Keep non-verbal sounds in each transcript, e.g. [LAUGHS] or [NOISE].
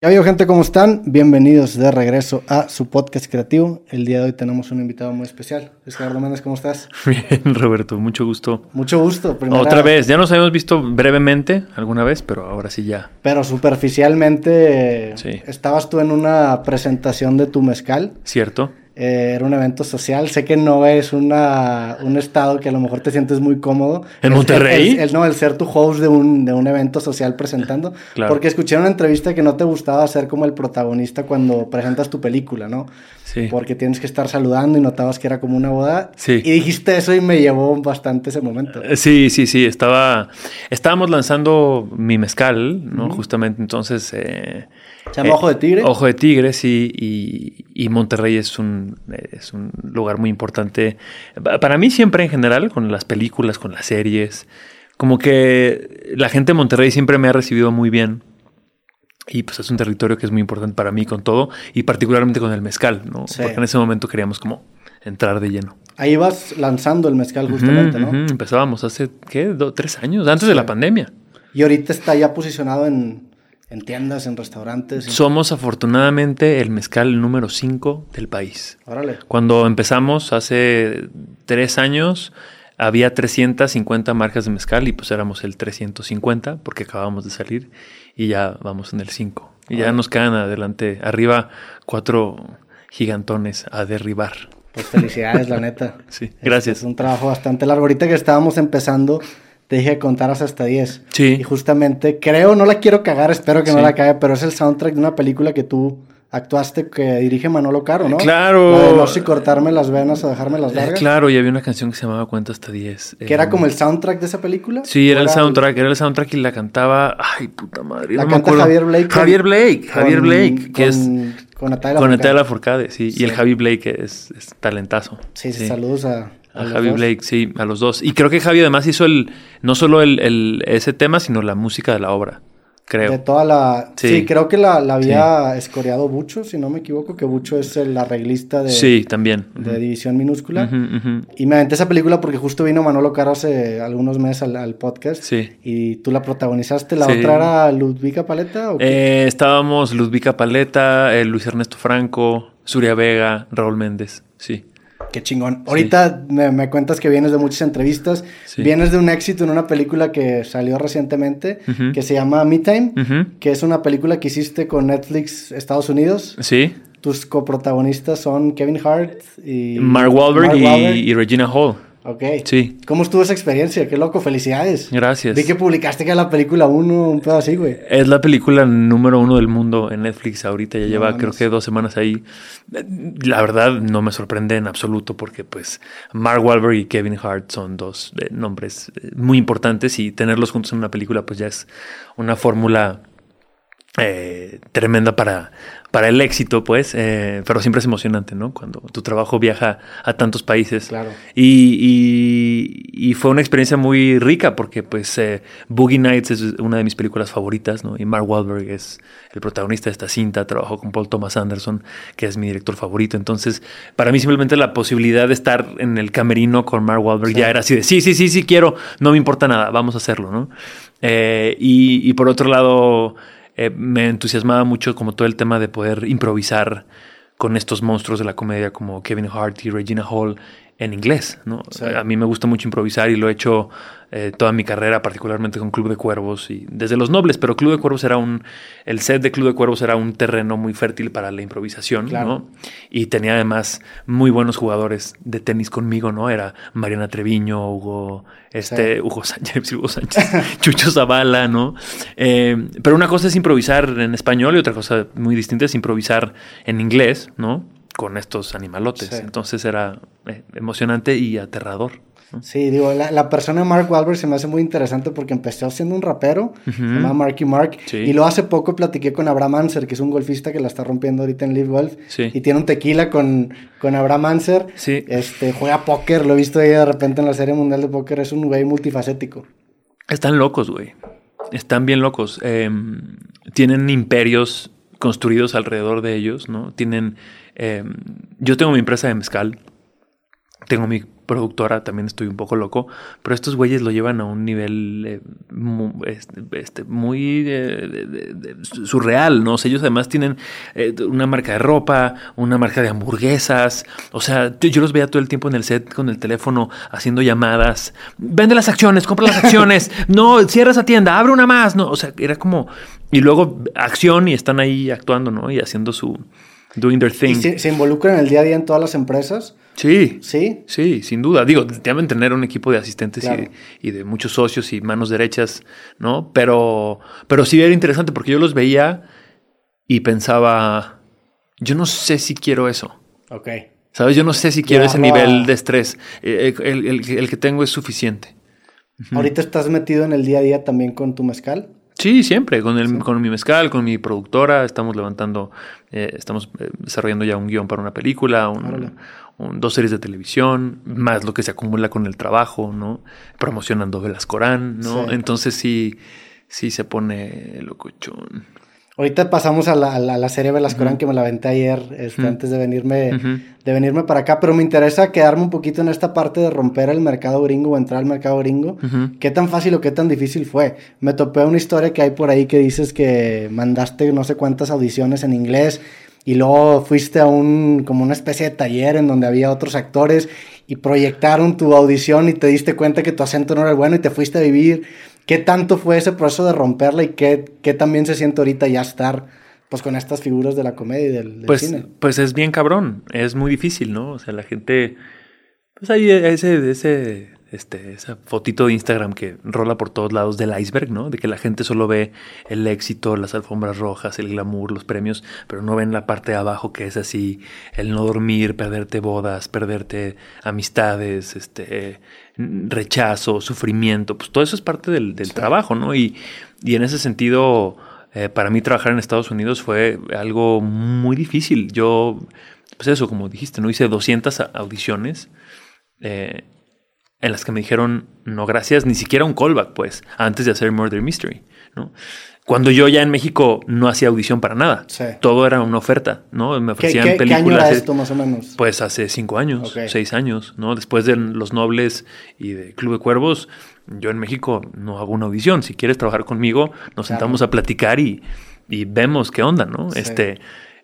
Ya veo gente, ¿cómo están? Bienvenidos de regreso a su podcast creativo. El día de hoy tenemos un invitado muy especial. Gerardo Méndez, ¿cómo estás? [LAUGHS] Bien, Roberto, mucho gusto. Mucho gusto. Otra vez, ya nos habíamos visto brevemente alguna vez, pero ahora sí ya. Pero superficialmente sí. estabas tú en una presentación de tu mezcal. Cierto. Eh, era un evento social. Sé que no es una, un estado que a lo mejor te sientes muy cómodo. ¿En Monterrey? El, no, el ser tu host de un, de un evento social presentando. Claro. Porque escuché una entrevista que no te gustaba ser como el protagonista cuando presentas tu película, ¿no? Sí. Porque tienes que estar saludando y notabas que era como una boda. Sí. Y dijiste eso y me llevó bastante ese momento. Eh, sí, sí, sí. Estaba, estábamos lanzando mi mezcal, ¿no? Justamente entonces... Eh, ¿Se llama Ojo de Tigre? Ojo de Tigre, sí. Y, Monterrey es un, es un lugar muy importante. Para mí siempre en general, con las películas, con las series. Como que la gente de Monterrey siempre me ha recibido muy bien. Y pues es un territorio que es muy importante para mí con todo. Y particularmente con el mezcal, ¿no? Porque en ese momento queríamos como entrar de lleno. Ahí vas lanzando el mezcal justamente, ¿no? Empezábamos hace, ¿qué? tres años, antes de la pandemia. Y ahorita está ya posicionado en en tiendas, en restaurantes. Somos afortunadamente el mezcal número 5 del país. Órale. Cuando empezamos hace tres años, había 350 marcas de mezcal y pues éramos el 350 porque acabamos de salir y ya vamos en el 5. Y ya nos quedan adelante, arriba cuatro gigantones a derribar. Pues felicidades, la neta. [LAUGHS] Sí, gracias. Es, un trabajo bastante largo. Ahorita que estábamos empezando, te dije que contaras hasta 10. Sí. Y justamente, creo, no la quiero cagar, espero que no la cague, pero es el soundtrack de una película que tú actuaste que dirige Manolo Caro, ¿no? Claro. no sé cortarme las venas o dejarme las largas. Claro, y había una canción que se llamaba Cuenta hasta 10. ¿Que era como el soundtrack de esa película? Sí, era el soundtrack, era el soundtrack y la cantaba, ay, puta madre. La canta Javier Blake. Javier Blake, Javier Blake, que es... Con Natalia Con Natalia Forcade, sí. Y el Javi Blake es, es talentazo. Sí, sí, saludos a, a, Javi Blake, sí, a los dos. Y creo que Javi además hizo el no solo el, el, ese tema, sino la música de la obra. Creo. De toda la. Sí, creo que la, había escoreado Bucho, si no me equivoco, que Bucho es el arreglista de. Sí, también. De División Minúscula. Y me aventé esa película porque justo vino Manolo Caro hace algunos meses al, podcast. Sí. Y tú la protagonizaste. ¿La otra era Ludvika Paleta? ¿o eh, estábamos Ludvika Paleta, eh, Luis Ernesto Franco, Suria Vega, Raúl Méndez. Sí. Qué chingón. Ahorita me, cuentas que vienes de muchas entrevistas. Vienes de un éxito en una película que salió recientemente, que se llama Me Time, que es una película que hiciste con Netflix Estados Unidos. Sí. Tus coprotagonistas son Kevin Hart y... Mark Wahlberg, y, Regina Hall. Ok. Sí. ¿Cómo estuvo esa experiencia? Qué loco, felicidades. Gracias. Vi que publicaste que la película uno, un pedo así, güey. Es la película número uno del mundo en Netflix ahorita. Ya lleva creo que dos semanas ahí. La verdad no me sorprende en absoluto porque pues Mark Wahlberg y Kevin Hart son dos eh, nombres eh, muy importantes y tenerlos juntos en una película pues ya es una fórmula eh, tremenda para, para el éxito, pues, eh, pero siempre es emocionante, ¿no? Cuando tu trabajo viaja a tantos países. Claro. Y, y, fue una experiencia muy rica porque, pues, eh, Boogie Nights es una de mis películas favoritas, ¿no? Y Mark Wahlberg es el protagonista de esta cinta, trabajó con Paul Thomas Anderson, que es mi director favorito. Entonces, para mí simplemente la posibilidad de estar en el camerino con Mark Wahlberg ya era así de, sí, sí, sí, sí, quiero, no me importa nada, vamos a hacerlo, ¿no? Eh, y, y por otro lado... Eh, me entusiasmaba mucho como todo el tema de poder improvisar con estos monstruos de la comedia como Kevin Hart y Regina Hall en inglés. ¿no? A mí me gusta mucho improvisar y lo he hecho eh, toda mi carrera, particularmente con Club de Cuervos y desde Los Nobles, pero Club de Cuervos era un, el set de Club de Cuervos era un terreno muy fértil para la improvisación, ¿no? Y tenía además muy buenos jugadores de tenis conmigo, ¿no? Era Mariana Treviño, Hugo, este, Hugo Sánchez, [LAUGHS] Hugo Sánchez, Chucho Zavala, ¿no? Eh, pero una cosa es improvisar en español y otra cosa muy distinta es improvisar en inglés, ¿no? Con estos animalotes. Entonces era eh, emocionante y aterrador. Sí, digo, la, persona de Mark Wahlberg se me hace muy interesante porque empezó siendo un rapero, se llama Marky Mark, y luego hace poco platiqué con Abraham Anser, que es un golfista que la está rompiendo ahorita en Live Golf, y tiene un tequila con, con Abraham Anser, este, juega póker, lo he visto ahí de repente en la Serie Mundial de Póker, es un güey multifacético. Están locos, güey, están bien locos, em, tienen imperios construidos alrededor de ellos, ¿no? Tienen... Em, yo tengo mi empresa de mezcal, tengo mi productora también estoy un poco loco, pero estos güeyes lo llevan a un nivel eh, este, este, muy, surreal, ¿no? O sea, ellos además tienen eh, una marca de ropa, una marca de hamburguesas, o sea, yo los veía todo el tiempo en el set con el teléfono haciendo llamadas, vende las acciones, compra las acciones, [LAUGHS] no, cierra esa tienda, abre una más, no, o sea, era como, y luego acción y están ahí actuando, ¿no? Y haciendo su, doing their thing. ¿Y se, involucran en el día a día en todas las empresas? Sí. ¿Sí? Sí, sin duda. Digo, deben tener un equipo de asistentes y, de, muchos socios y manos derechas, ¿no? Pero, pero sí era interesante porque yo los veía y pensaba, yo no sé si quiero eso. Ok. ¿Sabes? Yo no sé si quiero ese nivel de estrés. Eh, eh, el, el, que tengo es suficiente. ¿Ahorita estás metido en el día a día también con tu mezcal? Sí, siempre, con, el, con mi mezcal, con mi productora, estamos levantando, eh, estamos eh, desarrollando ya un guion para una película, dos series de televisión, más lo que se acumula con el trabajo, ¿no? Promocionando Velas Corán, ¿no? Entonces sí, sí se pone locochón. Ahorita pasamos a la, a la, serie Velascorán que me la aventé ayer, este, antes de venirme, de venirme para acá, pero me interesa quedarme un poquito en esta parte de romper el mercado gringo o entrar al mercado gringo. ¿Qué tan fácil o qué tan difícil fue? Me topé una historia que hay por ahí que dices que mandaste no sé cuántas audiciones en inglés y luego fuiste a un, como una especie de taller en donde había otros actores y proyectaron tu audición y te diste cuenta que tu acento no era bueno y te fuiste a vivir ¿Qué tanto fue ese proceso de romperla y qué, qué también se siente ahorita ya estar pues con estas figuras de la comedia y del, pues, cine? Pues es bien cabrón, es muy difícil, ¿no? O sea, la gente, pues hay ese, ese, este, esa fotito de Instagram que rola por todos lados del iceberg, ¿no? De que la gente solo ve el éxito, las alfombras rojas, el glamour, los premios, pero no ven la parte de abajo que es así, el no dormir, perderte bodas, perderte amistades, este, rechazo, sufrimiento, pues todo eso es parte del, trabajo, ¿no? Y, y, en ese sentido, eh, para mí trabajar en Estados Unidos fue algo muy difícil. Yo, pues eso, como dijiste, ¿no? Hice 200 audiciones eh, en las que me dijeron, no, gracias, ni siquiera un callback, pues, antes de hacer Murder Mystery, ¿no? Cuando yo ya en México no hacía audición para nada. Todo era una oferta, ¿no? Me ofrecían ¿Qué, películas. ¿Qué año era esto más o menos? Pues hace cinco años, seis años, ¿no? Después de Los Nobles y de Club de Cuervos, yo en México no hago una audición. Si quieres trabajar conmigo, nos sentamos a platicar y, vemos qué onda, ¿no? Este.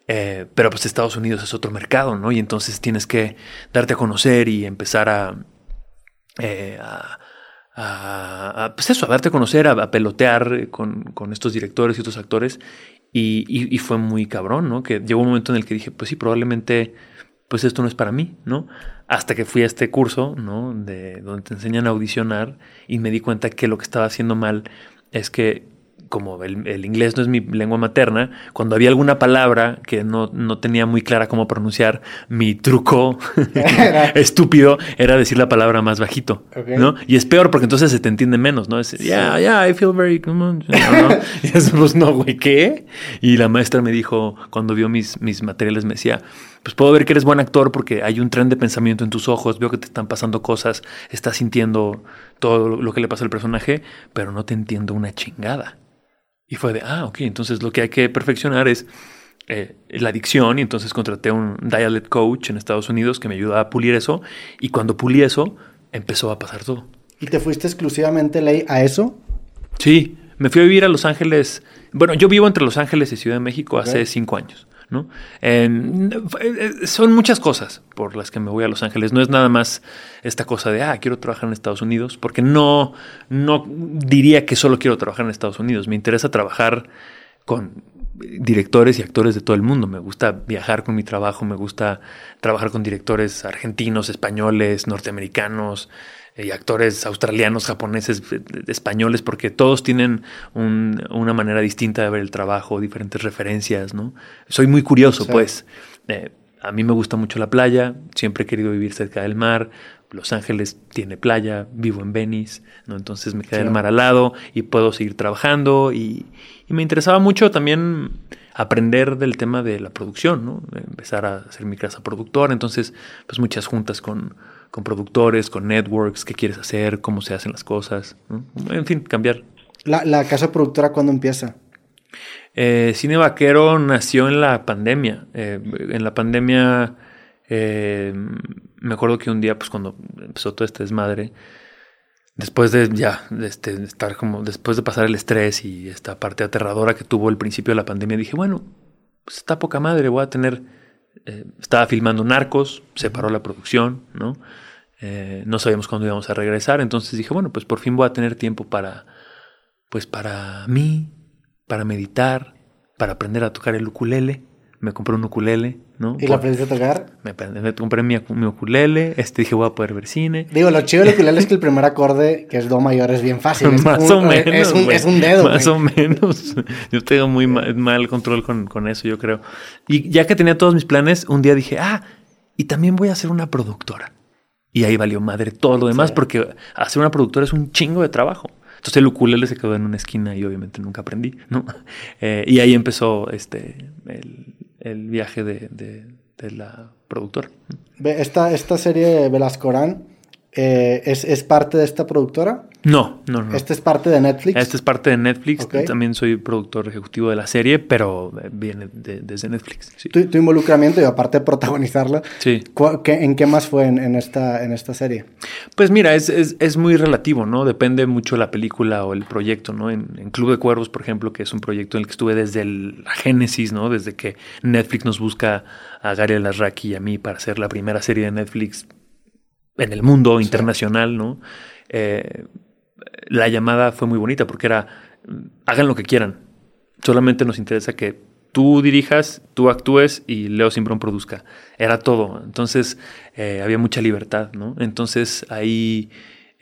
Eh, pero pues Estados Unidos es otro mercado, ¿no? Y entonces tienes que darte a conocer y empezar a, eh, a a, pues eso, a a conocer, a, pelotear con, estos directores y otros actores. Y, fue muy cabrón, ¿no? Que llegó un momento en el que dije, pues sí, probablemente, pues esto no es para mí, ¿no? Hasta que fui a este curso, ¿no? De donde te enseñan a audicionar y me di cuenta que lo que estaba haciendo mal es que como el, inglés no es mi lengua materna, cuando había alguna palabra que no, no tenía muy clara cómo pronunciar, mi truco [LAUGHS] [LAUGHS] estúpido era decir la palabra más bajito, ¿no? Y es peor porque entonces se te entiende menos, ¿no? Es, yeah, yeah, I feel very... [LAUGHS] y pues, no, güey, ¿qué? Y la maestra me dijo, cuando vio mis, mis materiales, me decía, pues puedo ver que eres buen actor porque hay un tren de pensamiento en tus ojos, veo que te están pasando cosas, estás sintiendo todo lo que le pasa al personaje, pero no te entiendo una chingada. Y fue de, ah, ok, entonces lo que hay que perfeccionar es eh, la adicción y entonces contraté un dialect coach en Estados Unidos que me ayudaba a pulir eso y cuando pulí eso empezó a pasar todo. ¿Y te fuiste exclusivamente ley a eso? Sí, me fui a vivir a Los Ángeles. Bueno, yo vivo entre Los Ángeles y Ciudad de México hace cinco años. ¿no? Eh, son muchas cosas por las que me voy a Los Ángeles. No es nada más esta cosa de, ah, quiero trabajar en Estados Unidos, porque no, no diría que solo quiero trabajar en Estados Unidos. Me interesa trabajar con directores y actores de todo el mundo. Me gusta viajar con mi trabajo, me gusta trabajar con directores argentinos, españoles, norteamericanos, y actores australianos, japoneses, eh, españoles, porque todos tienen una manera distinta de ver el trabajo, diferentes referencias, ¿no? Soy muy curioso, pues. Eh, a mí me gusta mucho la playa, siempre he querido vivir cerca del mar. Los Ángeles tiene playa, vivo en Venice, ¿no? Entonces me queda el mar al lado y puedo seguir trabajando. Y, y, me interesaba mucho también aprender del tema de la producción, ¿no? Empezar a hacer mi casa productora. Entonces, pues muchas juntas con, con productores, con networks, qué quieres hacer, cómo se hacen las cosas. En fin, cambiar. ¿La, casa productora cuándo empieza? Eh, Cine Vaquero nació en la pandemia. Eh, en la pandemia eh, me acuerdo que un día, pues cuando empezó todo este desmadre, después de ya, este, estar como, después de pasar el estrés y esta parte aterradora que tuvo el principio de la pandemia, dije, bueno, pues está poca madre, voy a tener, estaba filmando Narcos, se paró la producción, ¿no? No sabíamos cuándo íbamos a regresar, entonces dije, bueno, pues por fin voy a tener tiempo para, pues para mí, para meditar, para aprender a tocar el ukulele me compré un ukulele, ¿no? ¿Y lo aprendiste a tocar? Me, compré mi, ukulele, este, dije voy a poder ver cine. Digo, lo chido del [LAUGHS] ukulele es que el primer acorde, que es do mayor, es bien fácil. más o menos. Es un, dedo. Más o menos. Yo tengo muy mal, control con, con, eso, yo creo. Y ya que tenía todos mis planes, un día dije, ah, y también voy a ser una productora. Y ahí valió madre todo lo demás, porque hacer una productora es un chingo de trabajo. Entonces el ukulele se quedó en una esquina y obviamente nunca aprendí, ¿no? [LAUGHS] Eh, y ahí empezó este, el, el viaje de, de, de la productora. Esta, esta serie Velascorán eh, ¿es, ¿es, parte de esta productora? No, no, no. ¿Este es parte de Netflix? Este es parte de Netflix. También soy productor ejecutivo de la serie, pero viene desde Netflix. ¿Tu, involucramiento y aparte de protagonizarla, sí. ¿en qué más fue en, esta, en esta serie? Pues mira, es, es, es, muy relativo, ¿no? Depende mucho la película o el proyecto, ¿no? En, Club de Cuervos, por ejemplo, que es un proyecto en el que estuve desde la génesis, ¿no? Desde que Netflix nos busca a Gary Alarraqui y a mí para hacer la primera serie de Netflix en el mundo internacional, ¿no? Eh, la llamada fue muy bonita porque era, hagan lo que quieran, solamente nos interesa que tú dirijas, tú actúes y Leo Simbrón produzca. Era todo. Entonces eh, había mucha libertad, ¿no? Entonces ahí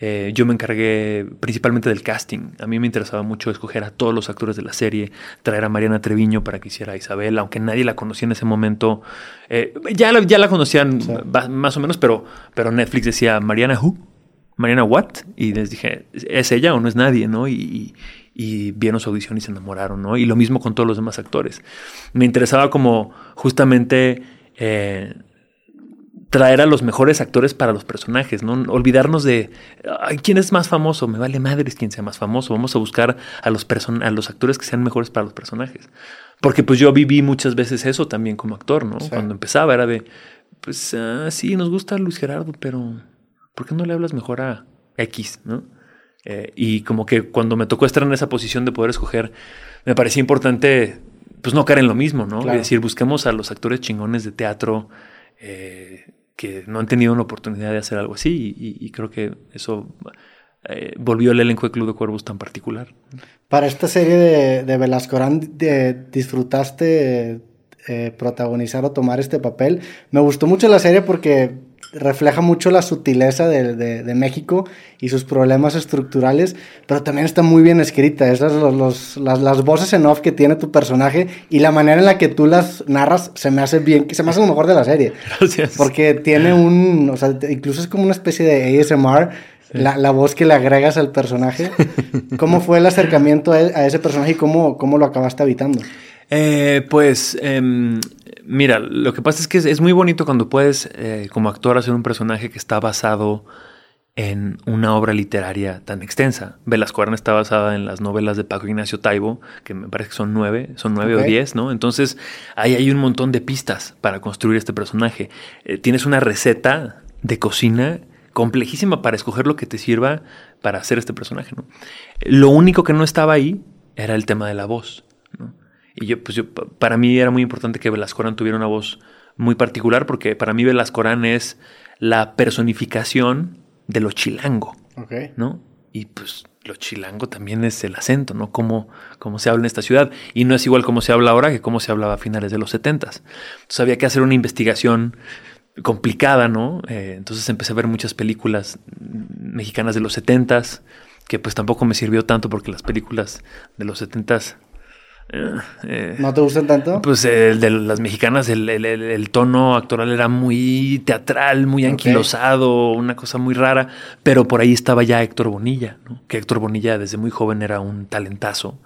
eh, yo me encargué principalmente del casting. A mí me interesaba mucho escoger a todos los actores de la serie, traer a Mariana Treviño para que hiciera a Isabel, aunque nadie la conocía en ese momento. ya, la, ya la conocían más o menos, pero, pero Netflix decía Mariana Who Mariana What? Y les dije, ¿es ella o no es nadie? ¿no? Y, vieron su audición y se enamoraron, ¿no? Y lo mismo con todos los demás actores. Me interesaba como justamente eh, traer a los mejores actores para los personajes, ¿no? Olvidarnos de, Ay, ¿quién es más famoso? Me vale madres quién sea más famoso. Vamos a buscar a los, a los actores que sean mejores para los personajes. Porque pues yo viví muchas veces eso también como actor, ¿no? Cuando empezaba era de, pues ah, sí, nos gusta Luis Gerardo, pero ¿por qué no le hablas mejor a X? ¿no? Eh, y como que cuando me tocó estar en esa posición de poder escoger, me parecía importante pues no caer en lo mismo, ¿no? Es decir, busquemos a los actores chingones de teatro eh, que no han tenido una oportunidad de hacer algo así y, creo que eso eh, volvió el elenco de Club de Cuervos tan particular. Para esta serie de, de Velascorán, ¿disfrutaste protagonizar o tomar este papel? Me gustó mucho la serie porque refleja mucho la sutileza de, de, México y sus problemas estructurales, pero también está muy bien escrita. Esas los, las, las, voces en off que tiene tu personaje y la manera en la que tú las narras se me hace bien, se me hace lo mejor de la serie. Gracias. Porque tiene un, o sea, incluso es como una especie de ASMR. La, la, voz que le agregas al personaje. [LAUGHS] ¿Cómo fue el acercamiento a, a ese personaje y cómo, cómo lo acabaste habitando? Eh, pues em, mira, lo que pasa es que es, muy bonito cuando puedes eh, como actor hacer un personaje que está basado en una obra literaria tan extensa. Velasco está basada en las novelas de Paco Ignacio Taibo, que me parece que son nueve, son nueve o diez, ¿no? Entonces ahí hay un montón de pistas para construir este personaje. Eh, tienes una receta de cocina complejísima para escoger lo que te sirva para hacer este personaje, ¿no? Lo único que no estaba ahí era el tema de la voz. Y yo, pues yo, para mí era muy importante que Velascorán tuviera una voz muy particular, porque para mí Velascorán es la personificación de lo chilango. ¿No? Y pues lo chilango también es el acento, ¿no? Cómo, cómo se habla en esta ciudad. Y no es igual como se habla ahora que cómo se hablaba a finales de los setentas. Entonces había que hacer una investigación complicada, ¿no? Eh, entonces empecé a ver muchas películas mexicanas de los setentas, que pues tampoco me sirvió tanto porque las películas de los setentas eh, ¿No te gustan tanto? Pues el de las mexicanas, el, tono actoral era muy teatral, muy anquilosado, una cosa muy rara, pero por ahí estaba ya Héctor Bonilla, que Héctor Bonilla desde muy joven era un talentazo.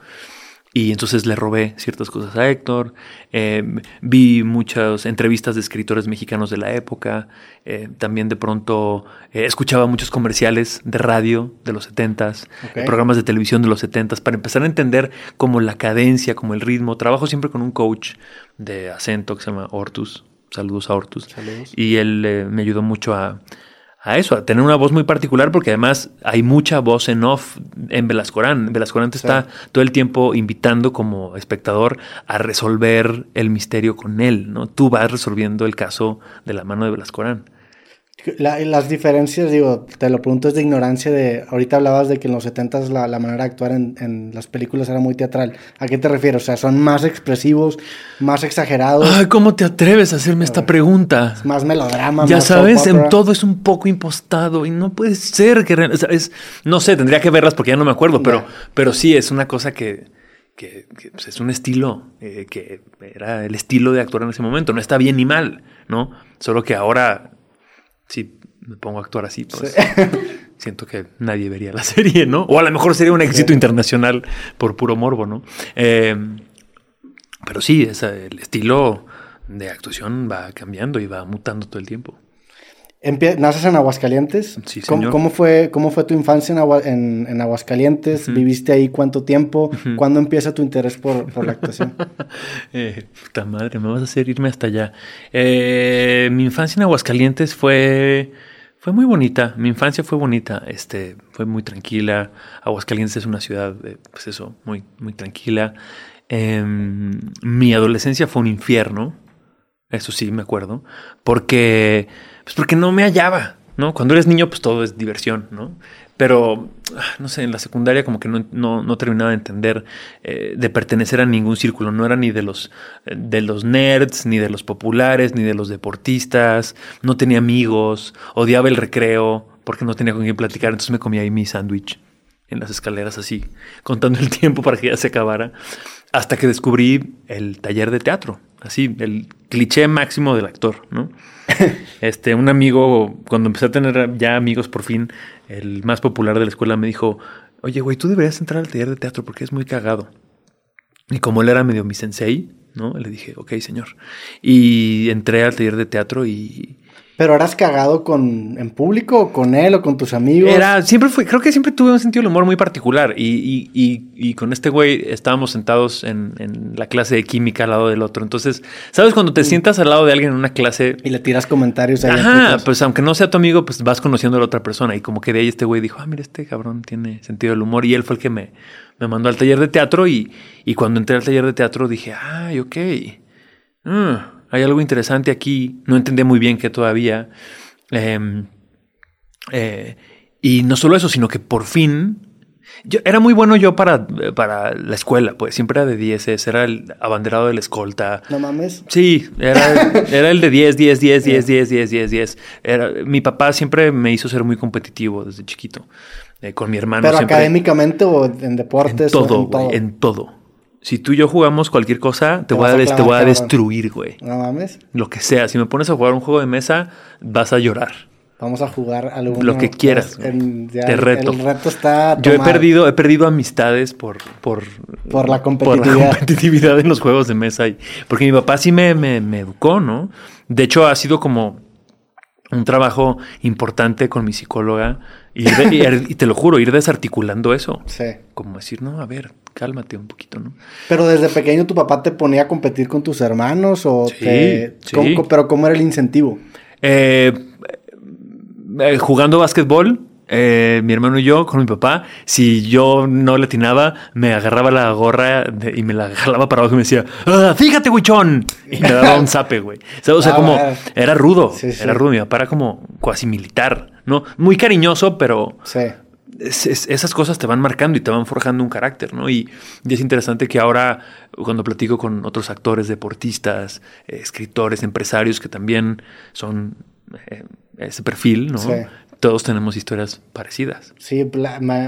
Y entonces le robé ciertas cosas a Héctor. Eh, vi muchas entrevistas de escritores mexicanos de la época. Eh, también de pronto eh, escuchaba muchos comerciales de radio de los 70s, programas de televisión de los 70s, para empezar a entender como la cadencia, como el ritmo. Trabajo siempre con un coach de acento que se llama Ortus Saludos a Hortus. Y él me ayudó mucho a, a eso, a tener una voz muy particular, porque además hay mucha voz en off en Velascorán. Velascorán te está todo el tiempo invitando como espectador a resolver el misterio con él, ¿no? Tú vas resolviendo el caso de la mano de Velascorán las diferencias, digo, te lo pregunto, es de ignorancia de... Ahorita hablabas de que en los 70 la, la manera de actuar en, en, las películas era muy teatral. ¿A qué te refieres? O sea, ¿son más expresivos, más exagerados? Ay, ¿cómo te atreves a hacerme esta pregunta? Es más melodrama. Ya sabes, en todo es un poco impostado y no puede ser que... es, no sé, tendría que verlas porque ya no me acuerdo, pero, pero sí, es una cosa que... que, pues, es un estilo eh, que era el estilo de actuar en ese momento. No está bien ni mal, ¿no? Solo que ahora si me pongo a actuar así, pues [LAUGHS] siento que nadie vería la [LAUGHS] serie, ¿no? O a lo mejor sería un éxito internacional por puro morbo, ¿no? Em, pero sí, el estilo de actuación va cambiando y va mutando todo el tiempo. ¿Naces en Aguascalientes? Sí, señor. ¿Cómo, fue, cómo fue tu infancia en, Aguascalientes? ¿Viviste ahí cuánto tiempo? ¿Cuándo empieza tu interés por, la actuación? [LAUGHS] eh, puta madre, me vas a hacer irme hasta allá. Eh, mi infancia en Aguascalientes fue, fue muy bonita. Mi infancia fue bonita. Este, fue muy tranquila. Aguascalientes es una ciudad, pues eso, muy, muy tranquila. Em, mi adolescencia fue un infierno. Eso sí, me acuerdo. Porque pues porque no me hallaba, ¿no? Cuando eres niño, pues todo es diversión, ¿no? Pero, ah, no sé, en la secundaria como que no, terminaba de entender, eh, de pertenecer a ningún círculo. No era ni de los, de los nerds, ni de los populares, ni de los deportistas. No tenía amigos, odiaba el recreo porque no tenía con quién platicar. Entonces me comía ahí mi sándwich en las escaleras así, contando el tiempo para que ya se acabara. Hasta que descubrí el taller de teatro, así, el cliché máximo del actor, ¿no? [LAUGHS] este, un amigo, cuando empecé a tener ya amigos por fin, el más popular de la escuela me dijo, oye, güey, tú deberías entrar al taller de teatro porque es muy cagado. Y como él era medio mi sensei, ¿no? Le dije, ok, señor. Y entré al taller de teatro y ¿Pero eras cagado con en público o con él o con tus amigos? Era, siempre fue, creo que siempre tuve un sentido del humor muy particular. Y, y, y, con este güey estábamos sentados en, en, la clase de química al lado del otro. Entonces, ¿sabes? Cuando te mm. sientas al lado de alguien en una clase. Y le tiras comentarios ahí. Ajá, pues aunque no sea tu amigo, pues vas conociendo a la otra persona. Y como que de ahí este güey dijo, ah, mira, este cabrón tiene sentido del humor. Y él fue el que me, me mandó al taller de teatro. Y, y cuando entré al taller de teatro dije, ay, ok. Mm hay algo interesante aquí, no entendía muy bien qué todavía. Em, eh, y no solo eso, sino que por fin yo, era muy bueno yo para, para la escuela, pues siempre era de 10, era el abanderado de la escolta. No mames. Sí, era, [LAUGHS] era el de 10, 10, 10, 10, 10, 10, 10, 10. Era, mi papá siempre me hizo ser muy competitivo desde chiquito. Eh, con mi hermano. ¿Pero académicamente o en deportes? En todo, en todo. en todo. Si tú y yo jugamos cualquier cosa, te, voy, a, te voy a destruir, güey. No mames. Lo que sea. Si me pones a jugar un juego de mesa, vas a llorar. Vamos a jugar algo. Lo que quieras. te reto. El reto está. Yo he perdido, he perdido amistades por, por, por la competitividad. Por la [LAUGHS] competitividad en los juegos de mesa. Y, porque mi papá sí me, me, me educó, ¿no? De hecho, ha sido como un trabajo importante con mi psicóloga y, te lo juro, ir desarticulando eso. Sí. Como decir, no, a ver, cálmate un poquito, ¿no? Pero desde pequeño tu papá te ponía a competir con tus hermanos o te... pero ¿cómo era el incentivo? Eh, eh, jugando básquetbol, eh, mi hermano y yo con mi papá, si yo no le atinaba, me agarraba la gorra y me la jalaba para abajo y me decía, ah, fíjate, huichón. Y me daba un zape, güey. O sea, ah, como era rudo, era rudo. Mi papá era como cuasi militar, ¿no? Muy cariñoso, pero esas cosas te van marcando y te van forjando un carácter, ¿no? Y, es interesante que ahora, cuando platico con otros actores, deportistas, escritores, empresarios que también son eh, ese perfil, ¿no? todos tenemos historias parecidas. Sí,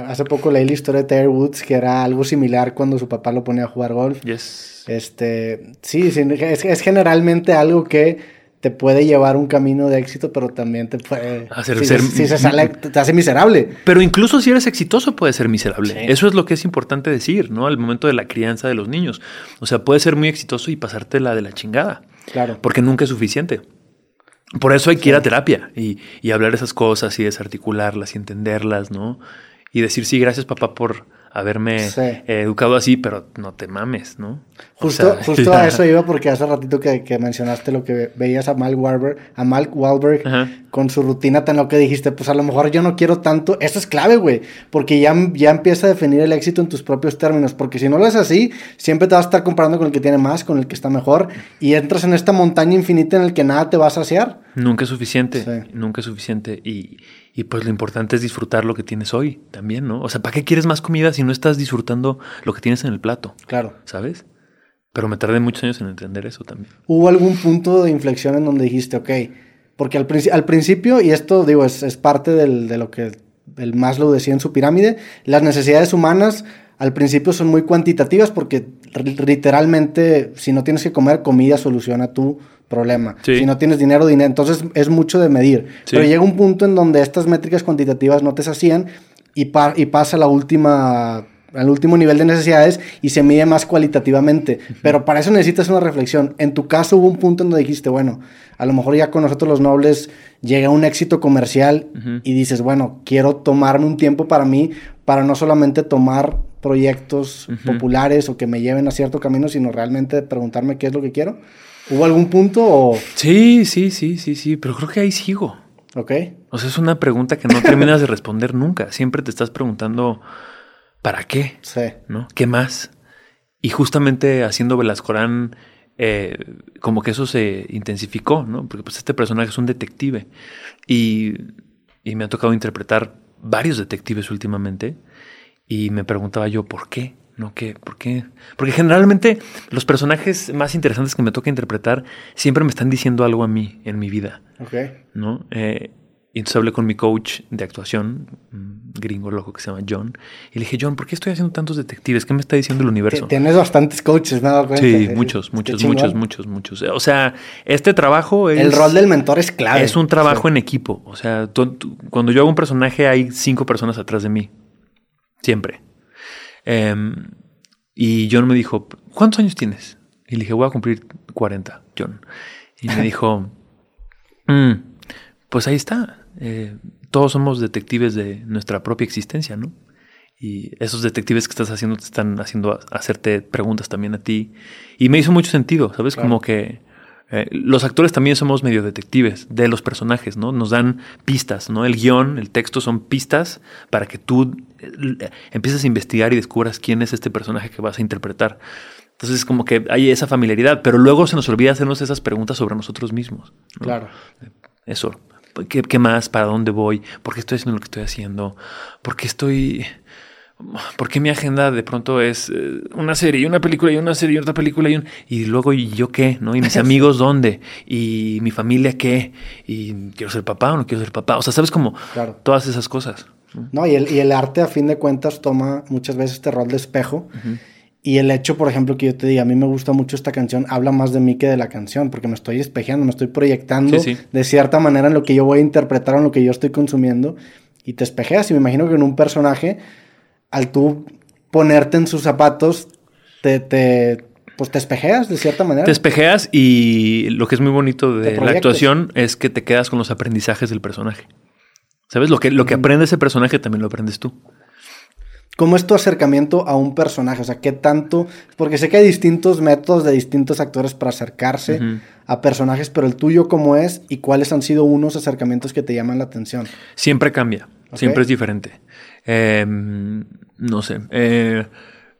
hace poco leí la historia de Tiger Woods, que era algo similar cuando su papá lo ponía a jugar golf. Yes. Este, sí, es, generalmente algo que te puede llevar un camino de éxito, pero también te puede hacer ser, si se sale, te hace miserable. Pero incluso si eres exitoso puede ser miserable. Eso es lo que es importante decir, ¿no? Al momento de la crianza de los niños. O sea, puede ser muy exitoso y pasarte la de la chingada. Claro. Porque nunca es suficiente. Por eso hay que ir a terapia y, y, hablar esas cosas y desarticularlas y entenderlas, ¿no? Y decir, sí, gracias papá por haberme educado así, pero no te mames, ¿no? Justo, justo [LAUGHS] a eso iba porque hace ratito que, mencionaste lo que veías a Mal Wahlberg, a Mal Wahlberg con su rutina tan lo que dijiste, pues a lo mejor yo no quiero tanto. Eso es clave, güey, porque ya, ya empieza a definir el éxito en tus propios términos, porque si no lo es así, siempre te vas a estar comparando con el que tiene más, con el que está mejor, y entras en esta montaña infinita en el que nada te va a saciar. Nunca es suficiente, nunca es suficiente. Y, y pues lo importante es disfrutar lo que tienes hoy también, ¿no? O sea, ¿para qué quieres más comida si no estás disfrutando lo que tienes en el plato? Claro. ¿Sabes? Pero me tardé muchos años en entender eso también. ¿Hubo algún punto de inflexión en donde dijiste, ok, porque al, al principio, y esto digo, es, es parte del, de lo que el Maslow decía en su pirámide, las necesidades humanas al principio son muy cuantitativas porque literalmente si no tienes que comer, comida soluciona tu problema. Si no tienes dinero, dinero. Entonces es mucho de medir. Pero llega un punto en donde estas métricas cuantitativas no te sacían y, y pasa la última al último nivel de necesidades y se mide más cualitativamente. Pero para eso necesitas una reflexión. En tu caso hubo un punto en donde dijiste, bueno, a lo mejor ya con nosotros los nobles llega un éxito comercial y dices, bueno, quiero tomarme un tiempo para mí, para no solamente tomar proyectos populares o que me lleven a cierto camino, sino realmente preguntarme qué es lo que quiero. ¿Hubo algún punto o...? Sí, sí, sí, sí, sí, pero creo que ahí sigo. Ok. O sea, es una pregunta que no terminas de responder nunca. Siempre te estás preguntando, ¿para qué? Sí. ¿No? ¿Qué más? Y justamente haciendo Velascorán, eh, como que eso se intensificó, ¿no? Porque pues este personaje es un detective y, y me ha tocado interpretar varios detectives últimamente y me preguntaba yo, ¿por qué? ¿No? ¿Qué? ¿Por qué? Porque generalmente los personajes más interesantes que me toca interpretar siempre me están diciendo algo a mí en mi vida. Ok. ¿No? Eh, y entonces hablé con mi coach de actuación, un gringo loco que se llama John, y le dije, John, ¿por qué estoy haciendo tantos detectives? ¿Qué me está diciendo el universo? Tienes bastantes coaches, ¿no? Sí, muchos, muchos, muchos, muchos, muchos. O sea, este trabajo es... El rol del mentor es clave. Es un trabajo en equipo. O sea, cuando yo hago un personaje hay cinco personas atrás de mí. Siempre. Em, y John me dijo, ¿cuántos años tienes? Y le dije, voy a cumplir 40, John. Y me dijo, [LAUGHS] mm, pues ahí está. Eh, todos somos detectives de nuestra propia existencia, ¿no? Y esos detectives que estás haciendo te están haciendo hacerte preguntas también a ti. Y me hizo mucho sentido, ¿sabes? Como que eh, los actores también somos medio detectives de los personajes, ¿no? Nos dan pistas, ¿no? El guion, el texto son pistas para que tú eh, empieces a investigar y descubras quién es este personaje que vas a interpretar. Entonces, como que hay esa familiaridad, pero luego se nos olvida hacernos esas preguntas sobre nosotros mismos. Claro. Eso. ¿Qué, ¿Qué, más? ¿Para dónde voy? ¿Por qué estoy haciendo lo que estoy haciendo? ¿Por qué estoy ¿Por qué mi agenda de pronto es eh, una serie y una película y una serie y otra película y, un, y luego y yo qué, ¿no? Y mis [LAUGHS] amigos dónde y mi familia qué y quiero ser papá o no quiero ser papá, o sea, sabes como todas esas cosas. No, y el, y el, arte a fin de cuentas toma muchas veces este rol de espejo. Y el hecho, por ejemplo, que yo te diga, a mí me gusta mucho esta canción, habla más de mí que de la canción, porque me estoy espejeando, me estoy proyectando de cierta manera en lo que yo voy a interpretar, en lo que yo estoy consumiendo, y te espejeas. Y me imagino que en un personaje al tú ponerte en sus zapatos, te, te, pues te espejeas de cierta manera. Te espejeas y lo que es muy bonito de la actuación es que te quedas con los aprendizajes del personaje. ¿Sabes? Lo que, lo que aprende ese personaje también lo aprendes tú. ¿Cómo es tu acercamiento a un personaje? O sea, ¿qué tanto? Porque sé que hay distintos métodos de distintos actores para acercarse a personajes, pero el tuyo, ¿cómo es? ¿Y cuáles han sido unos acercamientos que te llaman la atención? Siempre cambia, siempre es diferente. Em, no sé. Eh,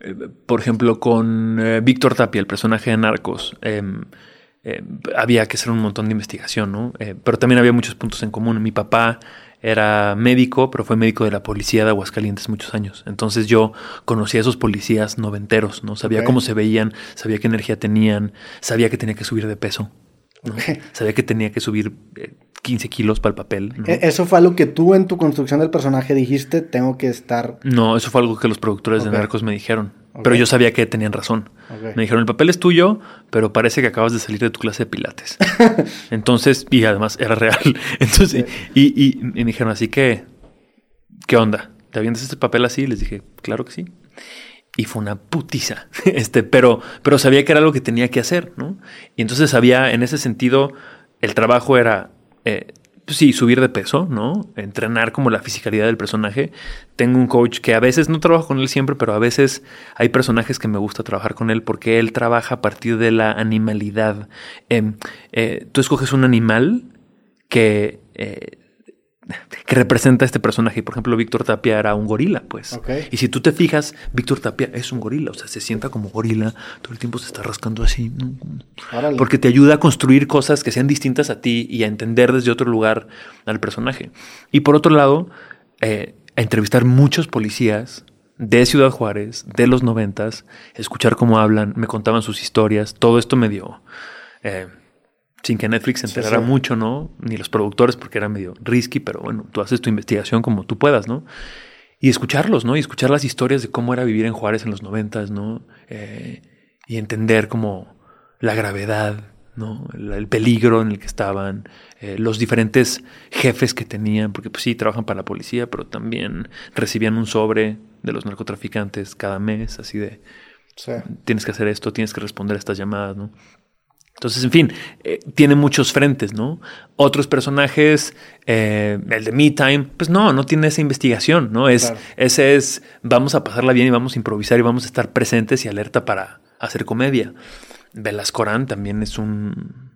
eh, por ejemplo, con eh, Víctor Tapia, el personaje de Narcos, em, había que hacer un montón de investigación, ¿no? pero también había muchos puntos en común. Mi papá era médico, pero fue médico de la policía de Aguascalientes muchos años. Entonces yo conocía a esos policías noventeros, ¿no? Sabía cómo se veían, sabía qué energía tenían, sabía que tenía que subir de peso. Sabía que tenía que subir 15 kilos para el papel. E, ¿Eso fue algo que tú en tu construcción del personaje dijiste, tengo que estar... No, eso fue algo que los productores de Narcos me dijeron. Pero yo sabía que tenían razón. Me dijeron, el papel es tuyo, pero parece que acabas de salir de tu clase de pilates. [LAUGHS] Entonces, y además era real. [LAUGHS] Entonces, y, me dijeron, así que, ¿qué onda? ¿Te avientas este papel así? Y les dije, claro que sí. Y fue una putiza. [LAUGHS] Este, pero, pero sabía que era algo que tenía que hacer, ¿no? Y entonces sabía, en ese sentido, el trabajo era eh, sí, subir de peso, ¿no? Entrenar como la fisicalidad del personaje. Tengo un coach que a veces no trabajo con él siempre, pero a veces hay personajes que me gusta trabajar con él porque él trabaja a partir de la animalidad. Em, eh, tú escoges un animal que eh, que representa a este personaje. Por ejemplo, Víctor Tapia era un gorila, pues. Y si tú te fijas, Víctor Tapia es un gorila, o sea, se sienta como gorila, todo el tiempo se está rascando así. Porque te ayuda a construir cosas que sean distintas a ti y a entender desde otro lugar al personaje. Y por otro lado, eh, a entrevistar muchos policías de Ciudad Juárez, de los noventas, escuchar cómo hablan, me contaban sus historias, todo esto me dio... Eh, sin que Netflix se enterara mucho, ¿no? Ni los productores, porque era medio risky, pero bueno, tú haces tu investigación como tú puedas, ¿no? Y escucharlos, ¿no? Y escuchar las historias de cómo era vivir en Juárez en los noventas, ¿no? Eh, y entender como la gravedad, ¿no? El, peligro en el que estaban, eh, los diferentes jefes que tenían, porque pues sí, trabajan para la policía, pero también recibían un sobre de los narcotraficantes cada mes, así de, tienes que hacer esto, tienes que responder a estas llamadas, ¿no? Entonces, en fin, eh, tiene muchos frentes, ¿no? Otros personajes, eh, el de Me Time, pues no, no tiene esa investigación, ¿no? Es, Ese es, vamos a pasarla bien y vamos a improvisar y vamos a estar presentes y alerta para hacer comedia. Velascorán también es un,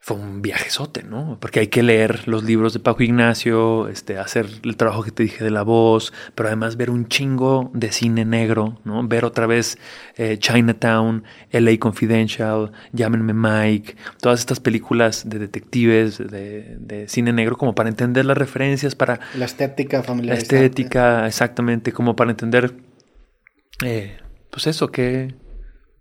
fue un viajezote, ¿no? Porque hay que leer los libros de Paco Ignacio, este, hacer el trabajo que te dije de la voz, pero además ver un chingo de cine negro, ¿no? Ver otra vez eh, Chinatown, LA Confidential, Llámenme Mike, todas estas películas de detectives, de, cine negro, como para entender las referencias, para... La estética familiar. La estética, exactamente, como para entender, eh, pues eso, ¿qué,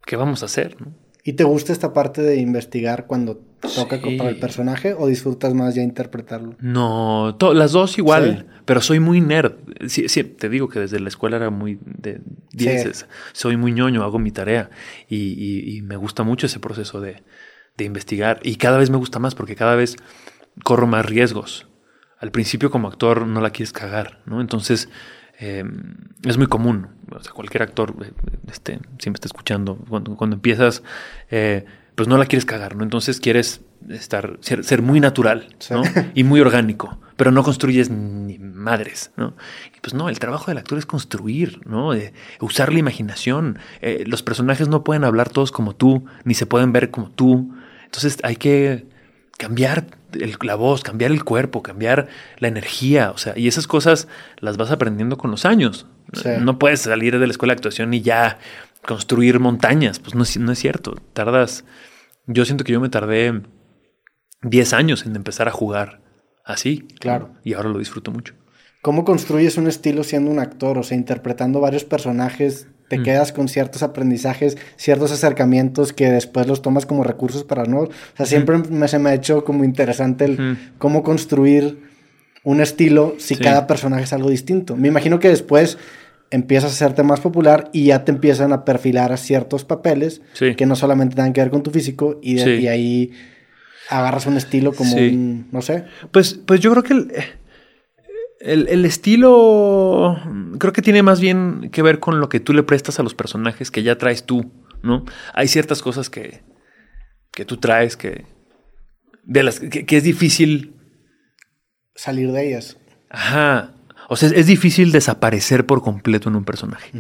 qué vamos a hacer, ¿no? ¿Y te gusta esta parte de investigar cuando toca para el personaje o disfrutas más ya interpretarlo? No, las dos igual, pero soy muy nerd. Sí, te digo que desde la escuela era muy de dieces. Soy muy ñoño, hago mi tarea y, me gusta mucho ese proceso de, de, investigar. Y cada vez me gusta más porque cada vez corro más riesgos. Al principio como actor no la quieres cagar, ¿no? Entonces Em, es muy común. O sea, cualquier actor eh, este, siempre está escuchando. Cuando, cuando empiezas, eh, pues no la quieres cagar, ¿no? Entonces quieres estar, ser, muy natural ¿no? [LAUGHS] y muy orgánico, pero no construyes ni madres, ¿no? Y pues no, el trabajo del actor es construir, ¿no? usar la imaginación. Eh, los personajes no pueden hablar todos como tú, ni se pueden ver como tú. Entonces hay que cambiar la voz, cambiar el cuerpo, cambiar la energía, o sea, y esas cosas las vas aprendiendo con los años. No puedes salir de la escuela de actuación y ya construir montañas, pues no, no es cierto. Tardas, yo siento que yo me tardé 10 años en empezar a jugar así. Claro. Y ahora lo disfruto mucho. ¿Cómo construyes un estilo siendo un actor? O sea, interpretando varios personajes te mm. quedas con ciertos aprendizajes, ciertos acercamientos que después los tomas como recursos para no. O sea, siempre me, se me ha hecho como interesante el cómo construir un estilo si cada personaje es algo distinto. Me imagino que después empiezas a hacerte más popular y ya te empiezan a perfilar a ciertos papeles que no solamente tengan que ver con tu físico y, de, ahí agarras un estilo como un, no sé. Pues, pues yo creo que el, el, estilo creo que tiene más bien que ver con lo que tú le prestas a los personajes que ya traes tú, ¿no? Hay ciertas cosas que, que tú traes que, de las que, es difícil salir de ellas. Ajá. O sea, es difícil desaparecer por completo en un personaje.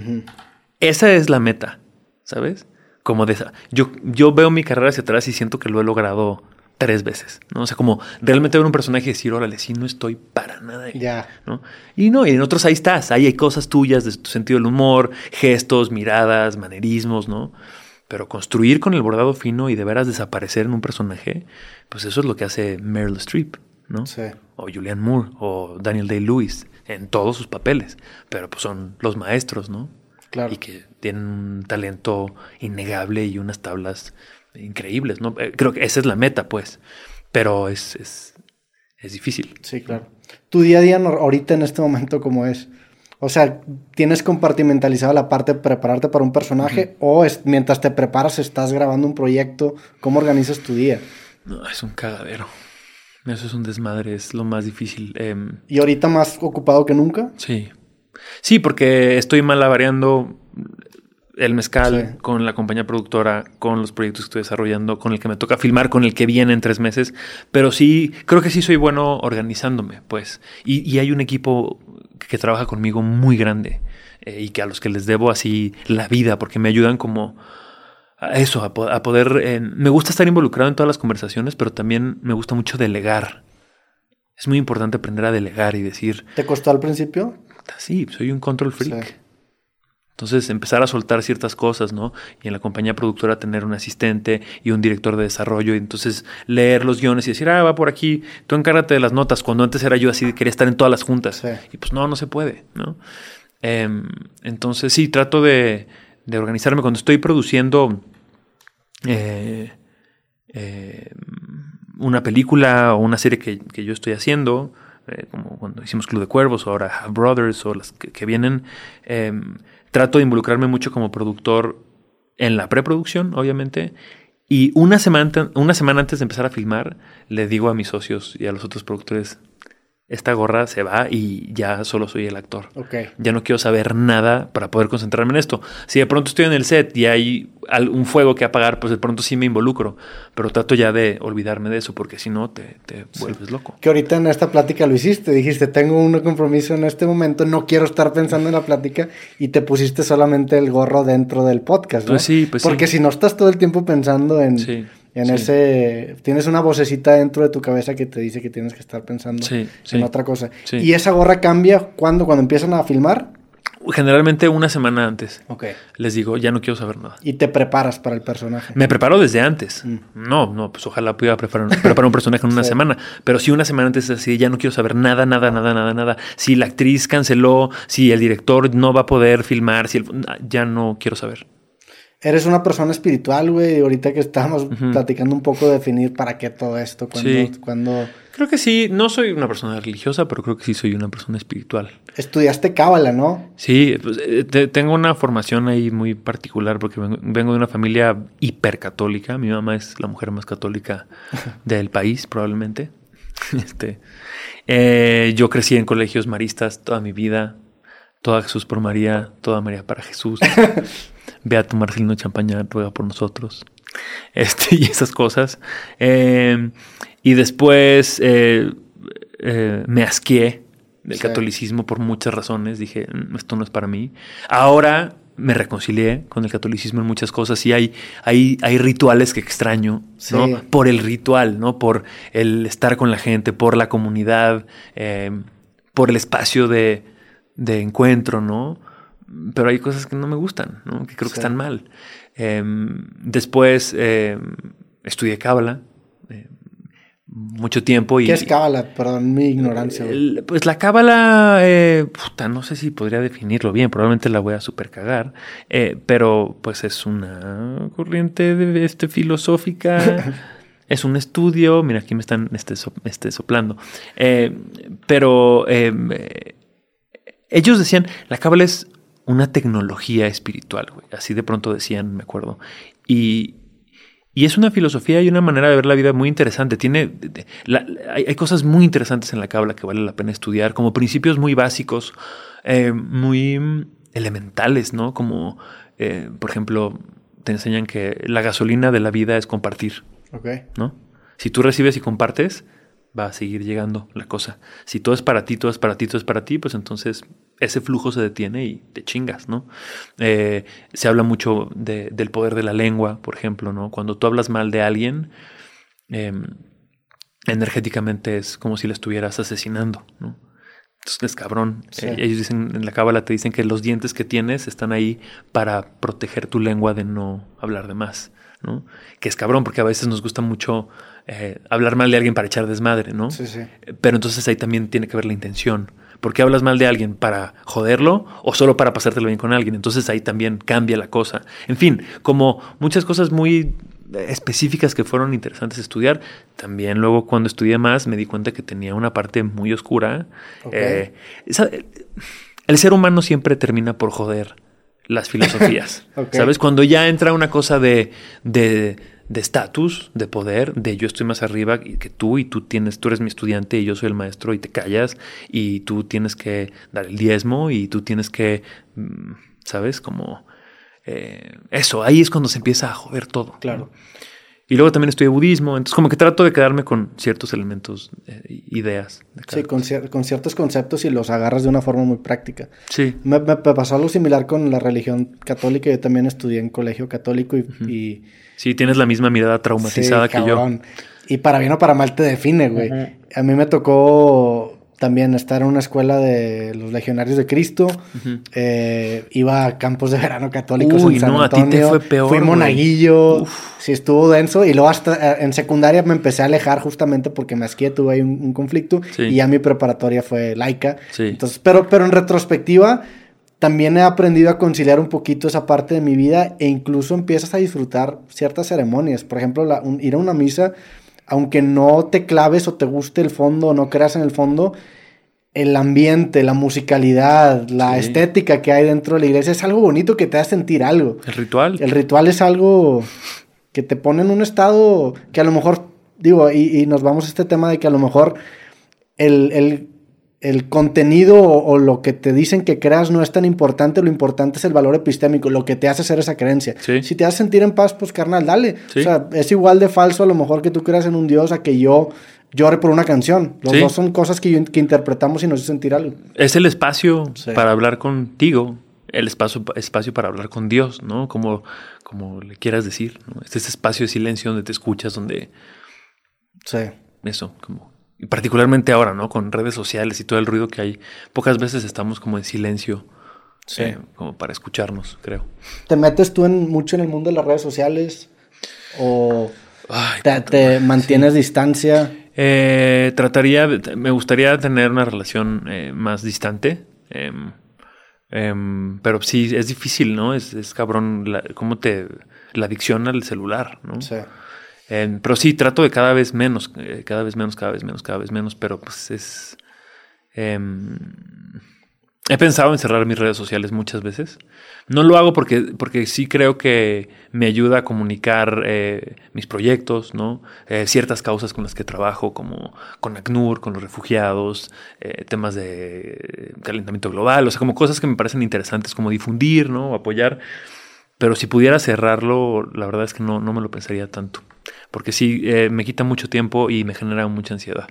Esa es la meta, ¿sabes? Como de esa. Yo, yo veo mi carrera hacia atrás y siento que lo he logrado tres veces, ¿no? O sea, como realmente ver un personaje y decir, órale, sí, no estoy para nada. Ya. ¿no? Y no, y en otros ahí estás, ahí hay cosas tuyas de tu sentido del humor, gestos, miradas, manerismos, ¿no? Pero construir con el bordado fino y de veras desaparecer en un personaje, pues eso es lo que hace Meryl Streep, ¿no? Sí. O Julianne Moore, o Daniel Day-Lewis, en todos sus papeles. Pero pues son los maestros, ¿no? Claro. Y que tienen un talento innegable y unas tablas increíbles, ¿no? Eh, creo que esa es la meta, pues, pero es, es, es difícil. Sí, claro. Tu día a día ahorita en este momento, ¿cómo es? O sea, ¿tienes compartimentalizada la parte de prepararte para un personaje o es, mientras te preparas estás grabando un proyecto? ¿Cómo organizas tu día? No, es un cagadero. Eso es un desmadre, es lo más difícil. Em. ¿Y ahorita más ocupado que nunca? Sí. Sí, porque estoy malabareando el mezcal, con la compañía productora, con los proyectos que estoy desarrollando, con el que me toca filmar, con el que viene en tres meses. Pero sí, creo que sí soy bueno organizándome, pues. Y, hay un equipo que trabaja conmigo muy grande eh, y que a los que les debo así la vida, porque me ayudan como a eso, a, poder... Eh, me gusta estar involucrado en todas las conversaciones, pero también me gusta mucho delegar. Es muy importante aprender a delegar y decir... ¿Te costó al principio? Sí, soy un control freak. Entonces empezar a soltar ciertas cosas, ¿no? Y en la compañía productora tener un asistente y un director de desarrollo y entonces leer los guiones y decir, ah, va por aquí, tú encárgate de las notas, cuando antes era yo así, quería estar en todas las juntas. Y pues no, no se puede, ¿no? Em, entonces sí, trato de, organizarme cuando estoy produciendo eh, eh, una película o una serie que, yo estoy haciendo, eh, como cuando hicimos Club de Cuervos o ahora Brothers o las que, que vienen em, trato de involucrarme mucho como productor en la preproducción, obviamente. Y una semana, una semana antes de empezar a filmar, le digo a mis socios y a los otros productores, esta gorra se va y ya solo soy el actor. Okay. Ya no quiero saber nada para poder concentrarme en esto. Si de pronto estoy en el set y hay un fuego que apagar, pues de pronto sí me involucro. Pero trato ya de olvidarme de eso porque si no te, vuelves loco. Que ahorita en esta plática lo hiciste. Dijiste, tengo un compromiso en este momento, no quiero estar pensando en la plática y te pusiste solamente el gorro dentro del podcast. ¿no? Pues sí, pues porque si no estás todo el tiempo pensando en... Sí en ese, tienes una vocecita dentro de tu cabeza que te dice que tienes que estar pensando en otra cosa. Y esa gorra cambia cuando, cuando empiezan a filmar. Generalmente una semana antes. Ok. Les digo, ya no quiero saber nada. Y te preparas para el personaje. Me preparo desde antes. Mm. No, no, pues ojalá pudiera preparar, preparar un personaje en una [LAUGHS] semana. Pero si una semana antes es así, ya no quiero saber nada, nada, nada, nada, nada. Si la actriz canceló, si el director no va a poder filmar, si ya no quiero saber. Eres una persona espiritual, güey. Ahorita que estábamos platicando un poco de definir para qué todo esto, cuando, Creo que sí, no soy una persona religiosa, pero creo que sí soy una persona espiritual. Estudiaste cábala, ¿no? Sí, pues, eh, tengo una formación ahí muy particular porque vengo, de una familia hipercatólica. Mi mamá es la mujer más católica [LAUGHS] del país, probablemente. [LAUGHS] Este, eh, yo crecí en colegios maristas toda mi vida. Toda Jesús por María, toda María para Jesús. [LAUGHS] ve a tu Marcelino Champaña, ruega por nosotros. [LAUGHS] Este, y esas cosas. Em, y después eh, eh, me asqué del catolicismo por muchas razones. Dije, esto no es para mí. Ahora me reconcilié con el catolicismo en muchas cosas y hay, hay, hay rituales que extraño, ¿no? Por el ritual, ¿no? Por el estar con la gente, por la comunidad, por el espacio de, de encuentro, ¿no? Pero hay cosas que no me gustan, ¿no? que creo que están mal. Em, después em, estudié Cábala eh, mucho tiempo. Y, ¿Qué es Cábala? Perdón, mi ignorancia. pues la Cábala, eh, puta, no sé si podría definirlo bien, probablemente la voy a super cagar, eh, pero pues es una corriente de, este, filosófica. [LAUGHS] es un estudio, mira, aquí me están este, este soplando, pero em, ellos decían, la cábala es una tecnología espiritual, güey. Así de pronto decían, me acuerdo. Y, y es una filosofía y una manera de ver la vida muy interesante. Tiene, hay, cosas muy interesantes en la cábala que vale la pena estudiar, como principios muy básicos, eh, muy elementales, ¿no? Como, eh, por ejemplo, te enseñan que la gasolina de la vida es compartir. Ok. ¿No? Si tú recibes y compartes, va a seguir llegando la cosa. Si todo es para ti, todo es para ti, todo es para ti, pues entonces ese flujo se detiene y te chingas, ¿no? Eh, se habla mucho del poder de la lengua, por ejemplo, ¿no? Cuando tú hablas mal de alguien, em, energéticamente es como si le estuvieras asesinando, ¿no? Entonces es cabrón. Eh, ellos dicen, en la cábala te dicen que los dientes que tienes están ahí para proteger tu lengua de no hablar de más, ¿no? Que es cabrón porque a veces nos gusta mucho eh, hablar mal de alguien para echar desmadre, ¿no? Sí, sí. Pero entonces ahí también tiene que ver la intención. ¿Por qué hablas mal de alguien? ¿Para joderlo o solo para pasártelo bien con alguien? Entonces ahí también cambia la cosa. En fin, como muchas cosas muy específicas que fueron interesantes estudiar. También luego cuando estudié más me di cuenta que tenía una parte muy oscura. Eh, el ser humano siempre termina por joder las filosofías. [LAUGHS] ¿Sabes? Cuando ya entra una cosa de de estatus, de poder, de yo estoy más arriba que tú y tú tienes, tú eres mi estudiante y yo soy el maestro y te callas y tú tienes que dar el diezmo y tú tienes que, mm, ¿sabes? Como eh, eso, ahí es cuando se empieza a joder todo. Claro. Y luego también estudié budismo, entonces como que trato de quedarme con ciertos elementos, eh, ideas. sí, con, ciertos conceptos y los agarras de una forma muy práctica. Sí. Me, pasó algo similar con la religión católica, yo también estudié en colegio católico y... Sí, tienes la misma mirada traumatizada que yo. Y para bien o para mal te define, güey. A mí me tocó también estar en una escuela de los legionarios de Cristo. Eh, iba a campos de verano católicos en San no, a ti te fue peor. Fui monaguillo. Sí, estuvo denso. Y luego hasta eh, en secundaria me empecé a alejar justamente porque me asqué, tuve ahí un, conflicto. Y ya mi preparatoria fue laica. Entonces, pero, pero en retrospectiva, también he aprendido a conciliar un poquito esa parte de mi vida e incluso empiezas a disfrutar ciertas ceremonias. Por ejemplo, ir a una misa aunque no te claves o te guste el fondo o no creas en el fondo, el ambiente, la musicalidad, la estética que hay dentro de la iglesia es algo bonito que te hace sentir algo. El ritual. El ritual es algo que te pone en un estado que a lo mejor, digo, y, nos vamos a este tema de que a lo mejor el, el el contenido o, lo que te dicen que creas no es tan importante, lo importante es el valor epistémico, lo que te hace hacer esa creencia. Si te hace sentir en paz, pues carnal, dale. O sea, es igual de falso a lo mejor que tú creas en un Dios a que yo llore por una canción. Los dos son cosas que, interpretamos y nos hace sentir algo. Es el espacio para hablar contigo, el espacio, espacio para hablar con Dios, ¿no? Como, como le quieras decir. ¿no? Es ese espacio de silencio donde te escuchas, donde... Sí. Eso, como y particularmente ahora, ¿no? Con redes sociales y todo el ruido que hay, pocas veces estamos como en silencio. Sí. Eh, como para escucharnos, creo. ¿Te metes tú en, mucho en el mundo de las redes sociales? ¿O te, mantienes distancia? Eh, trataría, me gustaría tener una relación eh, más distante. Em, em, pero sí, es difícil, ¿no? Es, es cabrón cómo te... La adicción al celular, ¿no? Sí pero sí, trato de cada vez menos, eh, cada vez menos, cada vez menos, cada vez menos, pero pues es... Em, he pensado en cerrar mis redes sociales muchas veces. No lo hago porque, porque sí creo que me ayuda a comunicar eh, mis proyectos, ¿no? Eh, ciertas causas con las que trabajo, como con ACNUR, con los refugiados, temas de calentamiento global, o sea, como cosas que me parecen interesantes, como difundir, ¿no? apoyar. Pero si pudiera cerrarlo, la verdad es que no, no me lo pensaría tanto porque sí, eh, me quita mucho tiempo y me genera mucha ansiedad.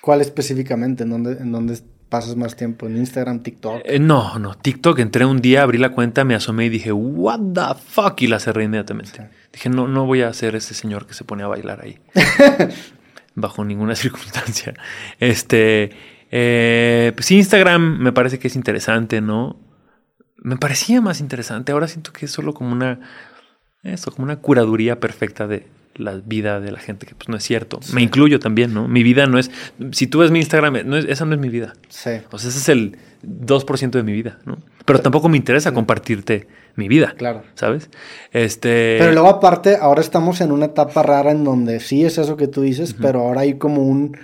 ¿Cuál específicamente? ¿En dónde, en dónde pasas más tiempo? ¿En Instagram, TikTok? Eh, no, no, TikTok. Entré un día, abrí la cuenta, me asomé y dije, what the fuck, y la cerré inmediatamente. Dije, no, no voy a ser ese señor que se pone a bailar ahí. [LAUGHS] Bajo ninguna [LAUGHS] circunstancia. Este, eh, pues Instagram me parece que es interesante, ¿no? Me parecía más interesante. Ahora siento que es solo como una, eso, como una curaduría perfecta de, la vida de la gente, que pues no es cierto. Me incluyo también, ¿no? Mi vida no es. Si tú ves mi Instagram, no es, esa no es mi vida. Sí. O sea, ese es el 2% de mi vida, ¿no? Pero tampoco me interesa compartirte mi vida. Claro. ¿Sabes? Este. Pero luego, aparte, ahora estamos en una etapa rara en donde sí es eso que tú dices, pero ahora hay como un.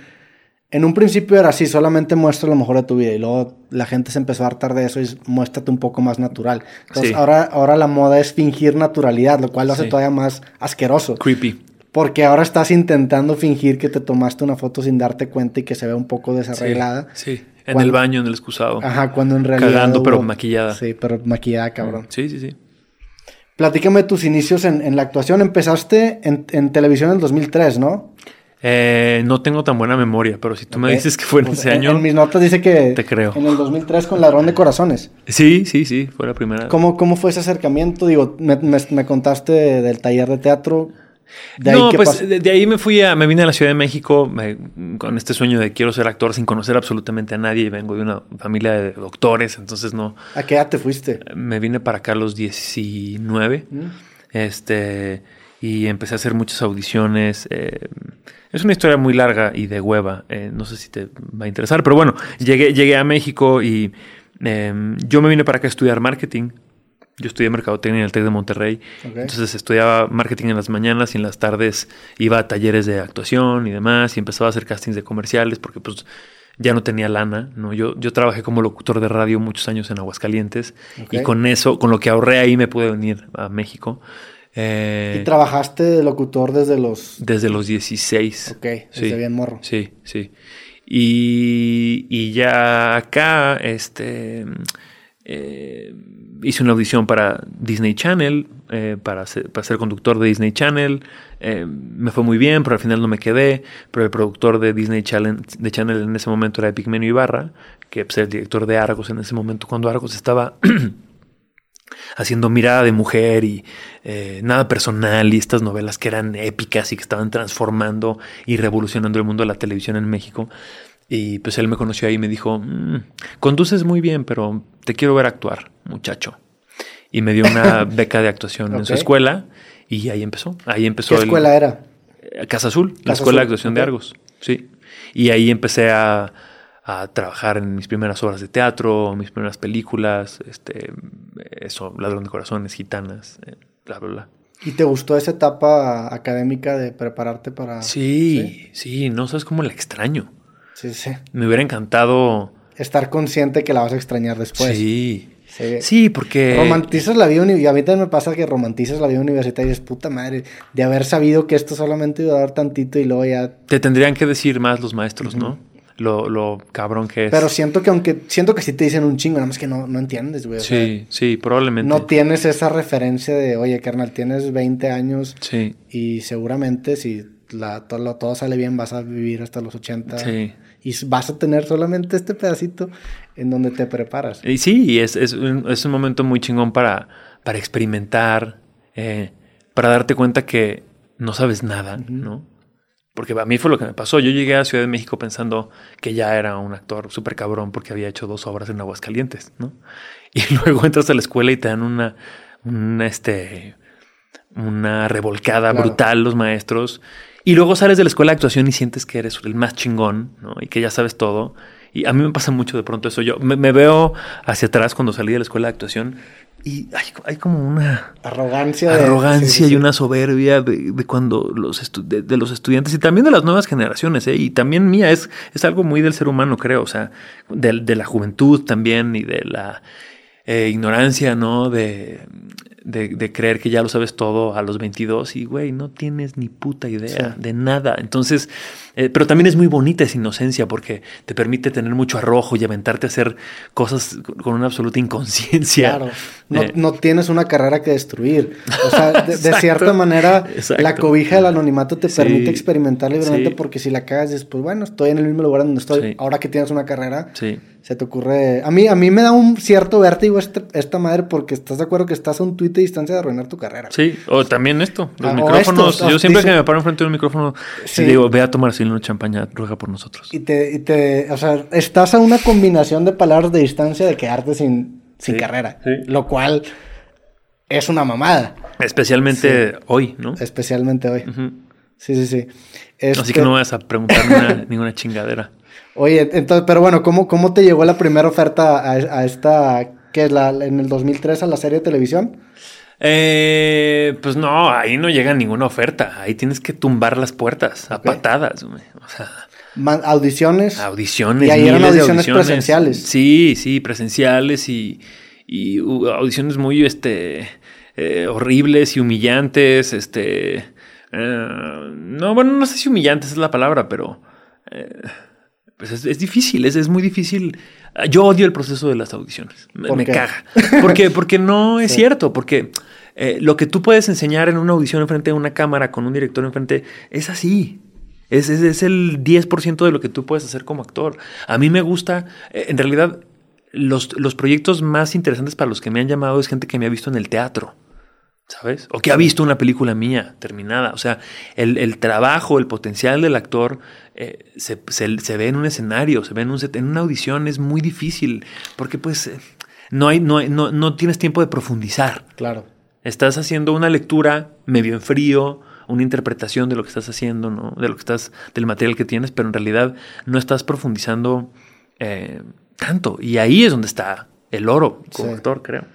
En un principio era así, solamente muestra lo mejor de tu vida y luego la gente se empezó a hartar de eso y muéstrate un poco más natural. Entonces ahora, ahora la moda es fingir naturalidad, lo cual lo hace todavía más asqueroso. Creepy. Porque ahora estás intentando fingir que te tomaste una foto sin darte cuenta y que se ve un poco desarreglada. Sí, en el baño, en el excusado. Ajá, cuando en realidad. Cagando, pero maquillada. Sí, pero maquillada, cabrón. Sí, sí, sí. Platícame tus inicios en, la actuación. Empezaste en, en televisión en el 2003, ¿no? Eh, no tengo tan buena memoria, pero si tú me dices que fue en pues, ese año. En mis notas dice que. Te creo. En el 2003 con Ladrón de Corazones. Sí, sí, sí, fue la primera. ¿Cómo, cómo fue ese acercamiento? Digo, me, me, contaste del taller de teatro. no, pues de, ahí me fui a. Me vine a la Ciudad de México con este sueño de quiero ser actor sin conocer absolutamente a nadie. Vengo de una familia de doctores, entonces no. ¿A qué edad te fuiste? Me vine para acá a los 19. Mm. Este. Y empecé a hacer muchas audiciones. Eh, es una historia muy larga y de hueva. Eh, no sé si te va a interesar, pero bueno, llegué, llegué a México y em, yo me vine para acá a estudiar marketing. Yo estudié mercadotecnia en el TEC de Monterrey. Entonces estudiaba marketing en las mañanas y en las tardes iba a talleres de actuación y demás y empezaba a hacer castings de comerciales porque pues ya no tenía lana, ¿no? Yo, yo trabajé como locutor de radio muchos años en Aguascalientes y con eso, con lo que ahorré ahí me pude venir a México. Eh, ¿Y trabajaste de locutor desde los...? Desde los 16. Ok, desde bien morro. Sí, sí. Y, y ya acá, este... Eh, hice una audición para Disney Channel, eh, para, ser, para, ser, conductor de Disney Channel. Eh, me fue muy bien, pero al final no me quedé. Pero el productor de Disney Channel, de Channel en ese momento era Epigmenio Ibarra, que pues, era el director de Argos en ese momento, cuando Argos estaba [CLEARS THROAT] haciendo mirada de mujer y eh, nada personal y estas novelas que eran épicas y que estaban transformando y revolucionando el mundo de la televisión en México. Y pues él me conoció ahí y me dijo, mm, conduces muy bien, pero te quiero ver actuar, muchacho. Y me dio una [LAUGHS] beca de actuación en su escuela y ahí empezó. Ahí empezó. ¿Qué escuela era? Casa Azul, la escuela de actuación de Argos. Sí. Y ahí empecé a, a, trabajar en mis primeras obras de teatro, mis primeras películas, este, eso, Ladrón de Corazones, Gitanas, eh, bla, bla, bla. ¿Y te gustó esa etapa académica de prepararte para...? Sí, sí, sí no sabes cómo la extraño. Sí, sí. Me hubiera encantado... Estar consciente que la vas a extrañar después. Sí. Sí, porque... Romantizas la vida y a mí también me pasa que romantizas la vida universitaria y dices, puta madre, de haber sabido que esto solamente iba a dar tantito y luego ya... Te tendrían que decir más los maestros, ¿no? Lo, lo, cabrón que es. Pero siento que aunque, siento que sí te dicen un chingo, nada más que no, no entiendes, güey. Sí, sí, probablemente. No tienes esa referencia de, oye, carnal, tienes 20 años. Sí. Y seguramente si la, todo, todo sale bien, vas a vivir hasta los 80. Sí y vas a tener solamente este pedacito en donde te preparas. Y sí, es, es, un, es un momento muy chingón para, para experimentar, eh, para darte cuenta que no sabes nada, ¿no? Porque a mí fue lo que me pasó. Yo llegué a Ciudad de México pensando que ya era un actor súper cabrón porque había hecho dos obras en Aguascalientes, ¿no? [LAUGHS] Y luego entras a la escuela y te dan una, una, este, una revolcada brutal los maestros y luego sales de la escuela de actuación y sientes que eres el más chingón, ¿no? Y que ya sabes todo. Y a mí me pasa mucho de pronto eso. Yo me, veo hacia atrás cuando salí de la escuela de actuación y hay, como una arrogancia, arrogancia y una soberbia de, cuando los de, los estudiantes y también de las nuevas generaciones, ¿eh? y también mía es, es algo muy del ser humano, creo, o sea, de, de la juventud también y de la eh, ignorancia, ¿no? De, de, creer que ya lo sabes todo a los 22 y, güey, no tienes ni puta idea de nada. Entonces, eh, pero también es muy bonita esa inocencia porque te permite tener mucho arrojo y aventarte a hacer cosas con una absoluta inconsciencia. Claro, no, eh. tienes una carrera que destruir. O sea, de, [LAUGHS] cierta manera, la cobija del anonimato te permite experimentar libremente porque si la cagas, pues bueno, estoy en el mismo lugar donde estoy. Ahora que tienes una carrera, sí se te ocurre. A mí, a mí me da un cierto vértigo esta, esta madre porque estás de acuerdo que estás a un tuit de distancia de arruinar tu carrera. Sí, o también esto, los ah, micrófonos. yo siempre que me paro enfrente de un micrófono, digo, ve a tomar una champaña, ruega por nosotros. Y te, y te, o sea, estás a una combinación de palabras de distancia de quedarte sin, sin carrera. Lo cual es una mamada. Especialmente hoy, ¿no? Especialmente hoy. Sí, sí, sí. Así que no vas a preguntar ninguna [LAUGHS] chingadera. Oye, entonces, pero bueno, ¿cómo, cómo te llegó la primera oferta a, esta, que es la, en el 2003 a la serie de televisión? Eh, pues no, ahí no llega ninguna oferta. Ahí tienes que tumbar las puertas a patadas. O sea, audiciones. Audiciones. Y ahí eran audiciones, presenciales. Sí, sí, presenciales y, y audiciones muy este, eh, horribles y humillantes. Este, eh, no, bueno, no sé si humillantes es la palabra, pero pues es, difícil, es, es, muy difícil. Yo odio el proceso de las audiciones. Me, caga. [LAUGHS] Porque, porque no es cierto, porque eh, lo que tú puedes enseñar en una audición enfrente de una cámara con un director enfrente es así. Es, es, es el 10% de lo que tú puedes hacer como actor. A mí me gusta, eh, en realidad, los, los proyectos más interesantes para los que me han llamado es gente que me ha visto en el teatro. ¿Sabes? O que ha visto una película mía terminada. O sea, el, trabajo, el potencial del actor eh, se, ve en un escenario, se ve en, un en una audición, es muy difícil, porque pues eh, no, hay, no, no, no tienes tiempo de profundizar. Claro. Estás haciendo una lectura medio en frío, una interpretación de lo que estás haciendo, ¿no? De lo que estás, del material que tienes, pero en realidad no estás profundizando eh, tanto. Y ahí es donde está el oro como actor, creo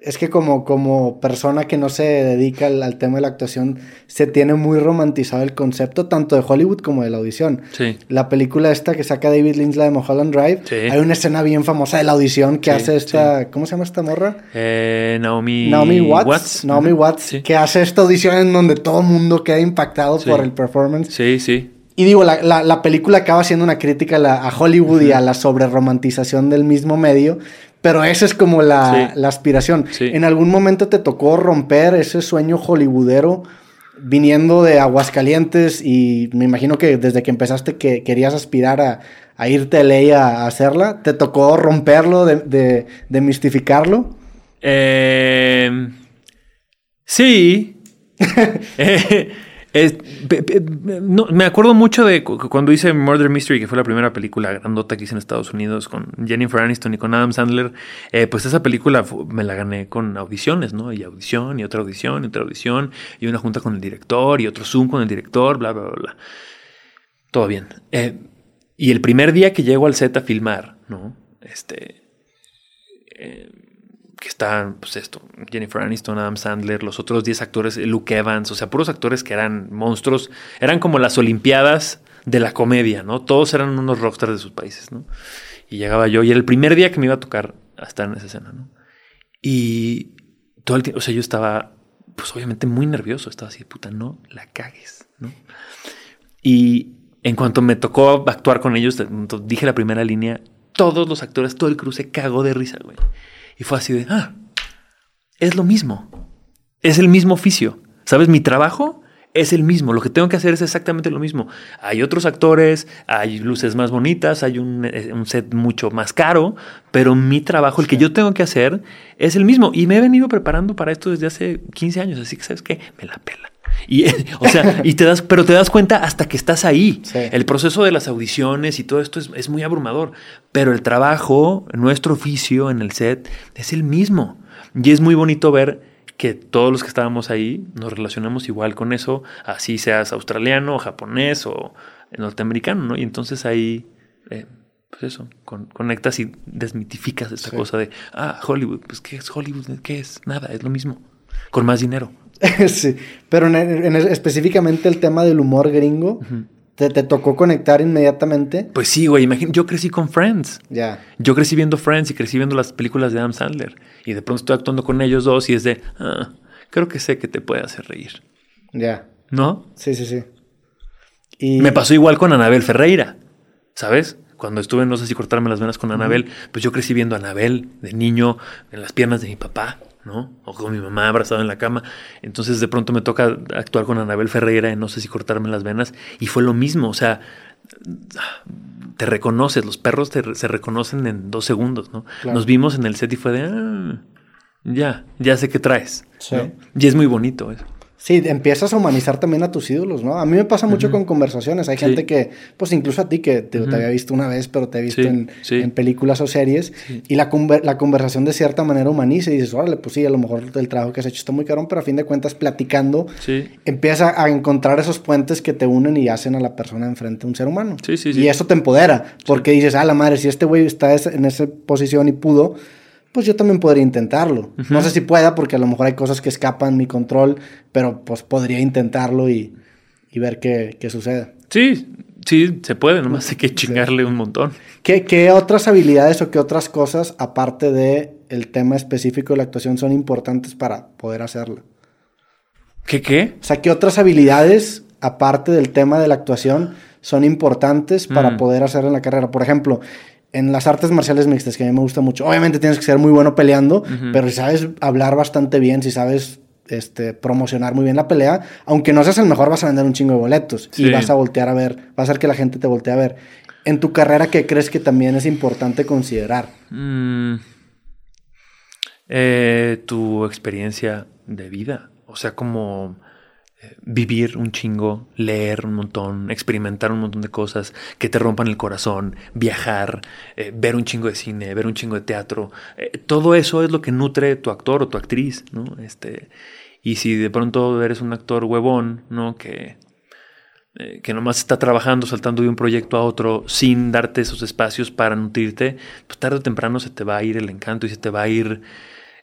es que como, como persona que no se dedica al, tema de la actuación, se tiene muy romantizado el concepto tanto de Hollywood como de la audición. Sí. La película esta que saca David Lynch, la de Mulholland Drive, hay una escena bien famosa de la audición que hace esta, ¿cómo se llama esta morra? Eh, Naomi, Naomi Watts. Naomi Watts, que hace esta audición en donde todo el mundo queda impactado por el performance. Sí, sí. Y digo, la, la, película acaba siendo una crítica a, Hollywood y a la sobreromantización del mismo medio, pero esa es como la, aspiración. ¿En algún momento te tocó romper ese sueño hollywoodero viniendo de Aguascalientes y me imagino que desde que empezaste que querías aspirar a, a irte a LA a hacerla? ¿Te tocó romperlo, de, de, mistificarlo? Eh, sí. [LAUGHS] Eh, no, me acuerdo mucho de cuando hice Murder Mystery, que fue la primera película grandota que hice en Estados Unidos con Jennifer Aniston y con Adam Sandler. Eh, pues esa película me la gané con audiciones, ¿no? Y audición, y otra audición, y otra audición, y una junta con el director, y otro Zoom con el director, bla, bla, bla, bla. Todo bien. Eh, y el primer día que llego al set a filmar, ¿no? Este. Eh, que están, pues esto, Jennifer Aniston, Adam Sandler, los otros 10 actores, Luke Evans, o sea, puros actores que eran monstruos, eran como las Olimpiadas de la comedia, ¿no? Todos eran unos rockstars de sus países, ¿no? Y llegaba yo, y era el primer día que me iba a tocar estar en esa escena, ¿no? Y todo el tiempo, o sea, yo estaba, pues obviamente muy nervioso, estaba así, puta, no la cagues, ¿no? Y en cuanto me tocó actuar con ellos, dije la primera línea, todos los actores, todo el crew se cagó de risa, güey. Y fue así de, ah, es lo mismo. Es el mismo oficio. ¿Sabes? Mi trabajo es el mismo. Lo que tengo que hacer es exactamente lo mismo. Hay otros actores, hay luces más bonitas, hay un, eh, set mucho más caro, pero mi trabajo, el que yo tengo que hacer, es el mismo. Y me he venido preparando para esto desde hace 15 años. Así que, ¿sabes qué? Me la pela. Y, [LAUGHS] o sea, y te das, pero te das cuenta hasta que estás ahí. El proceso de las audiciones y todo esto es, muy abrumador. Pero el trabajo, nuestro oficio en el set, es el mismo. Y es muy bonito ver que todos los que estábamos ahí nos relacionamos igual con eso, así seas australiano, japonés o norteamericano, ¿no? Y entonces ahí, eh, pues eso, conectas y desmitificas esta cosa de, ah, Hollywood, pues ¿qué es Hollywood? ¿Qué es? Nada, es lo mismo, con más dinero. [LAUGHS] sí, pero en, específicamente el tema del humor gringo, ¿te, tocó conectar inmediatamente? Pues sí, güey, imagínate, yo crecí con Friends. Ya. Yo crecí viendo Friends y crecí viendo las películas de Adam Sandler. Y de pronto estoy actuando con ellos dos y es de, ah, creo que sé que te puede hacer reír. Ya. ¿No? Sí, sí, sí. Y... Me pasó igual con Anabel Ferreira, ¿sabes? Cuando estuve, no sé si cortarme las venas con Anabel, pues yo crecí viendo a Anabel de niño en las piernas de mi papá. ¿No? O con mi mamá abrazada en la cama. Entonces de pronto me toca actuar con Anabel Ferreira en no sé si cortarme las venas. Y fue lo mismo, o sea, te reconoces, los perros se reconocen en dos segundos, ¿no? Nos vimos en el set y fue de, ah, ya, ya sé qué traes. Y es muy bonito eso. Sí, empiezas a humanizar también a tus ídolos, ¿no? A mí me pasa mucho con conversaciones. Hay gente que, pues incluso a ti, que te, había visto una vez, pero te he visto en, películas o series, y la, la, conversación de cierta manera humaniza y dices, órale, pues sí, a lo mejor el trabajo que has hecho está muy caro, pero a fin de cuentas, platicando, empiezas a encontrar esos puentes que te unen y hacen a la persona enfrente a un ser humano. Y eso te empodera, porque dices, ah, la madre, si este güey está en esa posición y pudo, pues yo también podría intentarlo. No sé si pueda, porque a lo mejor hay cosas que escapan mi control, pero pues podría intentarlo y, ver qué, sucede. Sí, sí, se puede, nomás hay que chingarle un montón. ¿Qué, ¿Qué, otras habilidades o qué otras cosas, aparte de el tema específico de la actuación, son importantes para poder hacerlo? ¿Qué qué? O sea, ¿qué otras habilidades, aparte del tema de la actuación, son importantes para mm. poder hacer en la carrera? Por ejemplo, en las artes marciales mixtas, que a mí me gusta mucho, obviamente tienes que ser muy bueno peleando, pero si sabes hablar bastante bien, si sabes este, promocionar muy bien la pelea, aunque no seas el mejor, vas a vender un chingo de boletos y vas a voltear a ver, va a hacer que la gente te voltee a ver. En tu carrera, ¿qué crees que también es importante considerar? Mm. Eh, tu experiencia de vida, o sea, como vivir un chingo, leer un montón, experimentar un montón de cosas que te rompan el corazón, viajar, eh, ver un chingo de cine, ver un chingo de teatro. Eh, todo eso es lo que nutre tu actor o tu actriz, ¿no? Este, y si de pronto eres un actor huevón, ¿no? Que, eh, que nomás está trabajando, saltando de un proyecto a otro sin darte esos espacios para nutrirte, pues tarde o temprano se te va a ir el encanto y se te va a ir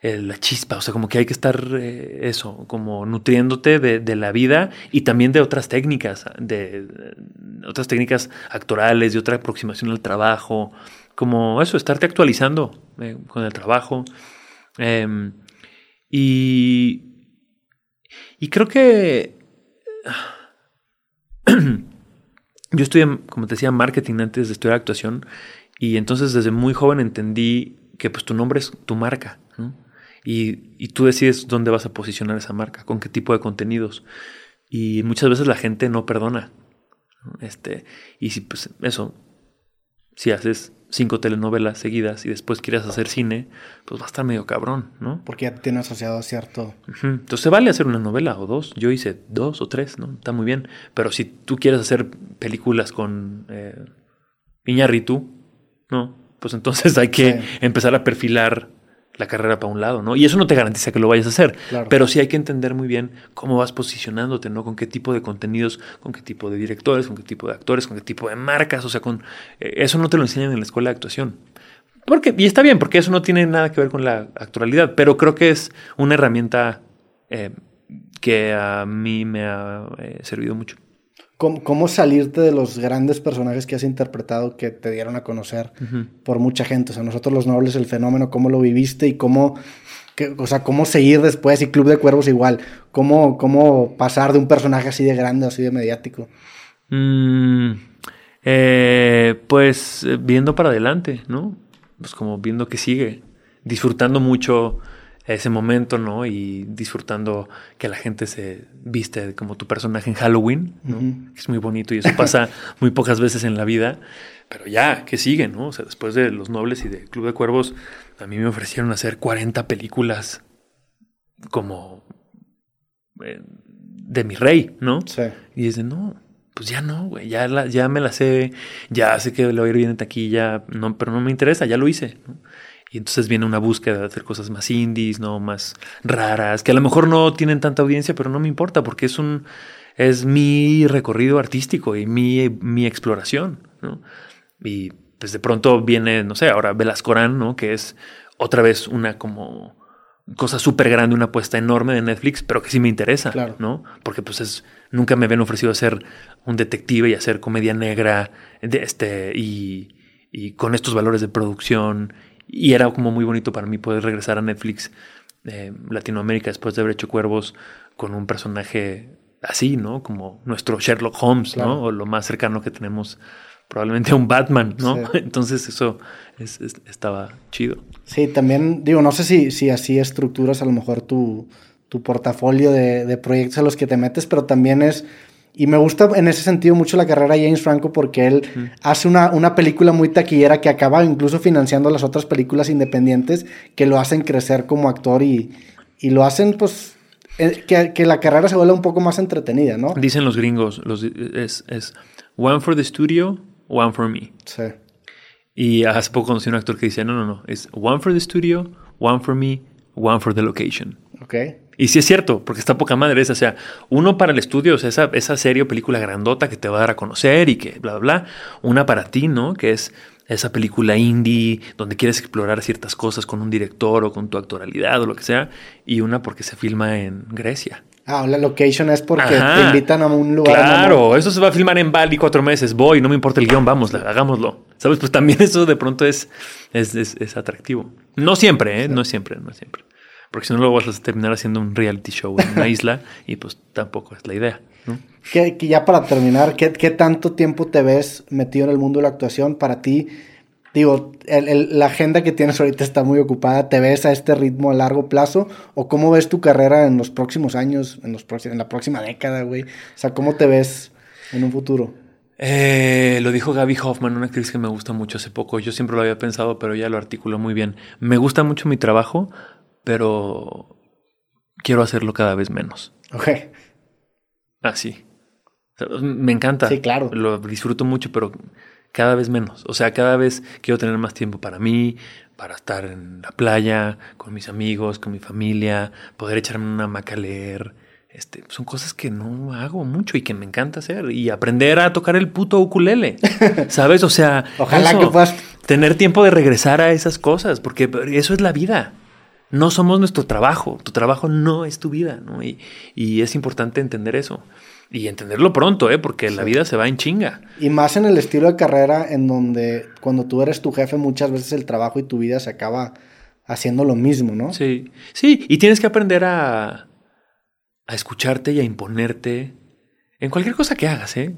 eh, la chispa, o sea, como que hay que estar eh, eso, como nutriéndote de, la vida y también de otras técnicas, de, otras técnicas actorales, de otra aproximación al trabajo, como eso, estarte actualizando eh, con el trabajo. Em, y, y creo que [CLEARS THROAT] yo estudié, como te decía, marketing antes de estudiar actuación y entonces desde muy joven entendí que pues tu nombre es tu marca. Y, y, tú decides dónde vas a posicionar esa marca, con qué tipo de contenidos. Y muchas veces la gente no perdona. Este, y si pues eso, si haces cinco telenovelas seguidas y después quieres hacer cine, pues va a estar medio cabrón, ¿no? Porque ya tiene asociado a cierto. Entonces se vale hacer una novela o dos. Yo hice dos o tres, ¿no? Está muy bien. Pero si tú quieres hacer películas con eh, Iñarritu, ¿no? Pues entonces hay que empezar a perfilar la carrera para un lado, ¿no? Y eso no te garantiza que lo vayas a hacer, pero sí hay que entender muy bien cómo vas posicionándote, ¿no? Con qué tipo de contenidos, con qué tipo de directores, con qué tipo de actores, con qué tipo de marcas, o sea, con eh, eso no te lo enseñan en la escuela de actuación. Porque, y está bien, porque eso no tiene nada que ver con la actualidad, pero creo que es una herramienta eh, que a mí me ha eh, servido mucho. ¿Cómo, salirte de los grandes personajes que has interpretado que te dieron a conocer por mucha gente? O sea, nosotros los nobles, el fenómeno, cómo lo viviste y cómo, o sea, cómo seguir después y Club de Cuervos igual. ¿Cómo, cómo pasar de un personaje así de grande, así de mediático? Mm, eh, pues eh, viendo para adelante, ¿no? Pues como viendo que sigue, disfrutando mucho ese momento, ¿no? Y disfrutando que la gente se viste como tu personaje en Halloween, ¿no? Es muy bonito y eso pasa [LAUGHS] muy pocas veces en la vida, pero ya, que sigue, ¿no? O sea, después de Los Nobles y de Club de Cuervos, a mí me ofrecieron hacer 40 películas como eh, de mi rey, ¿no? Sí. Y dicen, no, pues ya no, güey, ya, ya me la sé, ya sé que le voy a ir bien en taquilla, no, pero no me interesa, ya lo hice, ¿no? Y entonces viene una búsqueda de hacer cosas más indies, ¿no? Más raras, que a lo mejor no tienen tanta audiencia, pero no me importa porque es un es mi recorrido artístico y mi, mi exploración, ¿no? Y pues de pronto viene, no sé, ahora Velascorán, ¿no? Que es otra vez una como cosa súper grande, una apuesta enorme de Netflix, pero que sí me interesa, claro. ¿no? Porque pues es, nunca me habían ofrecido hacer un detective y hacer comedia negra, de este, y, y con estos valores de producción y era como muy bonito para mí poder regresar a Netflix eh, Latinoamérica después de haber hecho Cuervos con un personaje así, ¿no? Como nuestro Sherlock Holmes, ¿no? O lo más cercano que tenemos probablemente a un Batman, ¿no? [LAUGHS] Entonces eso estaba chido. Sí, también digo, no sé si, si así estructuras a lo mejor tu, tu portafolio de, de proyectos a los que te metes, pero también es y me gusta en ese sentido mucho la carrera de James Franco porque él hace una, una, película muy taquillera que acaba incluso financiando las otras películas independientes que lo hacen crecer como actor y, y lo hacen pues eh, que, que, la carrera se vuelva un poco más entretenida, ¿no? Dicen los gringos, los, es, es one for the studio, one for me. Sí. Y hace poco conocí a un actor que dice, no, no, no, es one for the studio, one for me, one for the location. Ok. Y sí es cierto, porque está poca madre esa. O sea, uno para el estudio, o sea, esa, esa serie o película grandota que te va a dar a conocer y que bla, bla, bla. Una para ti, ¿no? Que es esa película indie donde quieres explorar ciertas cosas con un director o con tu actoralidad o lo que sea. Y una porque se filma en Grecia. Ah, la location es porque te invitan a un lugar. Claro, eso se va a filmar en Bali cuatro meses. Voy, no me importa el guion, vamos, hagámoslo. ¿Sabes? Pues también [LAUGHS] eso de pronto es, es, es, atractivo. No siempre, ¿eh? No siempre, no siempre. Porque si no, luego vas a terminar haciendo un reality show en una [LAUGHS] isla y pues tampoco es la idea. ¿no? Que, ya para terminar, ¿qué, tanto tiempo te ves metido en el mundo de la actuación para ti? Digo, la agenda que tienes ahorita está muy ocupada. ¿Te ves a este ritmo a largo plazo? ¿O cómo ves tu carrera en los próximos años, en, los en la próxima década, güey? O sea, ¿cómo te ves en un futuro? Eh, lo dijo Gaby Hoffman, una actriz que me gusta mucho hace poco. Yo siempre lo había pensado, pero ella lo articuló muy bien. Me gusta mucho mi trabajo, pero quiero hacerlo cada vez menos. Ok. Así. me encanta. Sí, claro. Lo disfruto mucho, pero cada vez menos. O sea, cada vez quiero tener más tiempo para mí, para estar en la playa, con mis amigos, con mi familia, poder echarme una maca a leer. Este, son cosas que no hago mucho y que me encanta hacer. Y aprender a tocar el puto ukulele. [LAUGHS] ¿Sabes? O sea, ojalá que puedas tener tiempo de regresar a esas cosas, porque eso es la vida no somos nuestro trabajo, tu trabajo no es tu vida, ¿no? Y, es importante entender eso. Y entenderlo pronto, ¿eh? Porque la vida se va en chinga. Y más en el estilo de carrera en donde cuando tú eres tu jefe muchas veces el trabajo y tu vida se acaba haciendo lo mismo, ¿no? Sí, sí, y tienes que aprender a, a escucharte y a imponerte en cualquier cosa que hagas, ¿eh?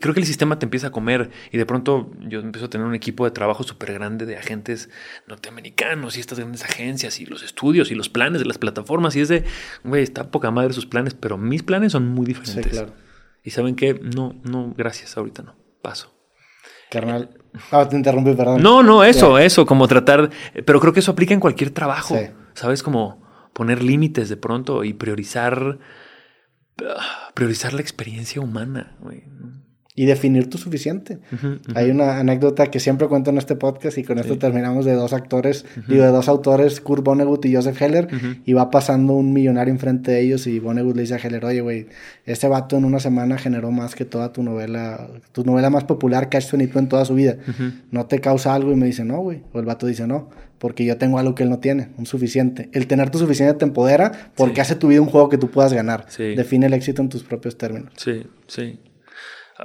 creo que el sistema te empieza a comer y de pronto yo empiezo a tener un equipo de trabajo súper grande de agentes norteamericanos y estas grandes agencias y los estudios y los planes de las plataformas y es de, güey, está poca madre sus planes, pero mis planes son muy diferentes. Sí, claro. Y saben qué, no, no, gracias, ahorita no, paso. Carnal. Ah, te interrumpí, perdón. No, no, eso, eso, como tratar, pero creo que eso aplica en cualquier trabajo, ¿sabes? Como poner límites de pronto y priorizar priorizar la experiencia humana, Y definir tu suficiente. Hay una anécdota que siempre cuento en este podcast y con esto terminamos de dos actores, digo, de dos autores, Kurt Vonnegut y Joseph Heller, y va pasando un millonario enfrente de ellos y Vonnegut le dice a Heller, oye, güey, ese vato en una semana generó más que toda tu novela, tu novela más popular, Cash 22 en toda su vida. ¿No te causa algo? Y me dice, no, güey. O el vato dice, no porque yo tengo algo que él no tiene, un suficiente. El tener tu suficiente te empodera porque hace tu vida un juego que tú puedas ganar. Define el éxito en tus propios términos. Sí, sí.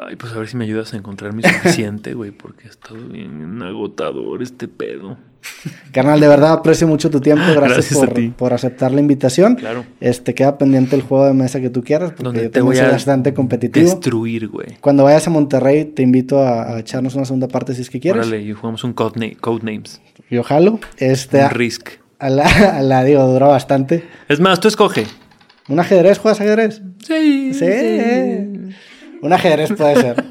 Ay, pues a ver si me ayudas a encontrar mi suficiente, güey, porque es todo bien agotador este pedo. Carnal, de verdad aprecio mucho tu tiempo. Gracias, por, aceptar la invitación. Claro. Este queda pendiente el juego de mesa que tú quieras, porque Donde te voy a bastante competitivo. Destruir, güey. Cuando vayas a Monterrey, te invito a, echarnos una segunda parte si es que quieres. Órale, y jugamos un code, Names. Yo jalo. Este, un Risk. A la, a la digo, dura bastante. Es más, tú escoge. ¿Un ajedrez? ¿Juegas ajedrez? Sí. Sí. Un ajedrez puede ser.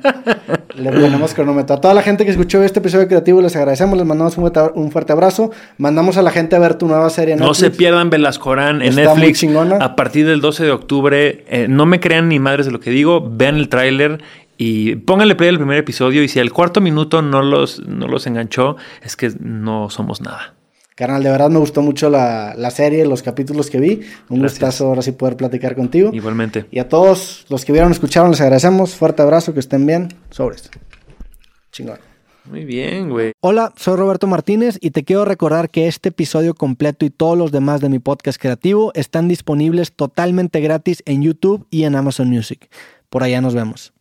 Le ponemos cronómetro. A toda la gente que escuchó este episodio creativo les agradecemos, les mandamos un fuerte, abrazo. Mandamos a la gente a ver tu nueva serie en No se pierdan Velascorán en Netflix. A partir del 12 de octubre. Eh, no me crean ni madres de lo que digo. Vean el tráiler y pónganle play al primer episodio. Y si al cuarto minuto no los, no los enganchó, es que no somos nada. Carnal, de verdad me gustó mucho la, serie, los capítulos que vi. Un gustazo ahora sí poder platicar contigo. Igualmente. Y a todos los que vieron, escucharon, les agradecemos. Fuerte abrazo, que estén bien. Sobres. Chingón. Muy bien, güey. Hola, soy Roberto Martínez y te quiero recordar que este episodio completo y todos los demás de mi podcast creativo están disponibles totalmente gratis en YouTube y en Amazon Music. Por allá nos vemos.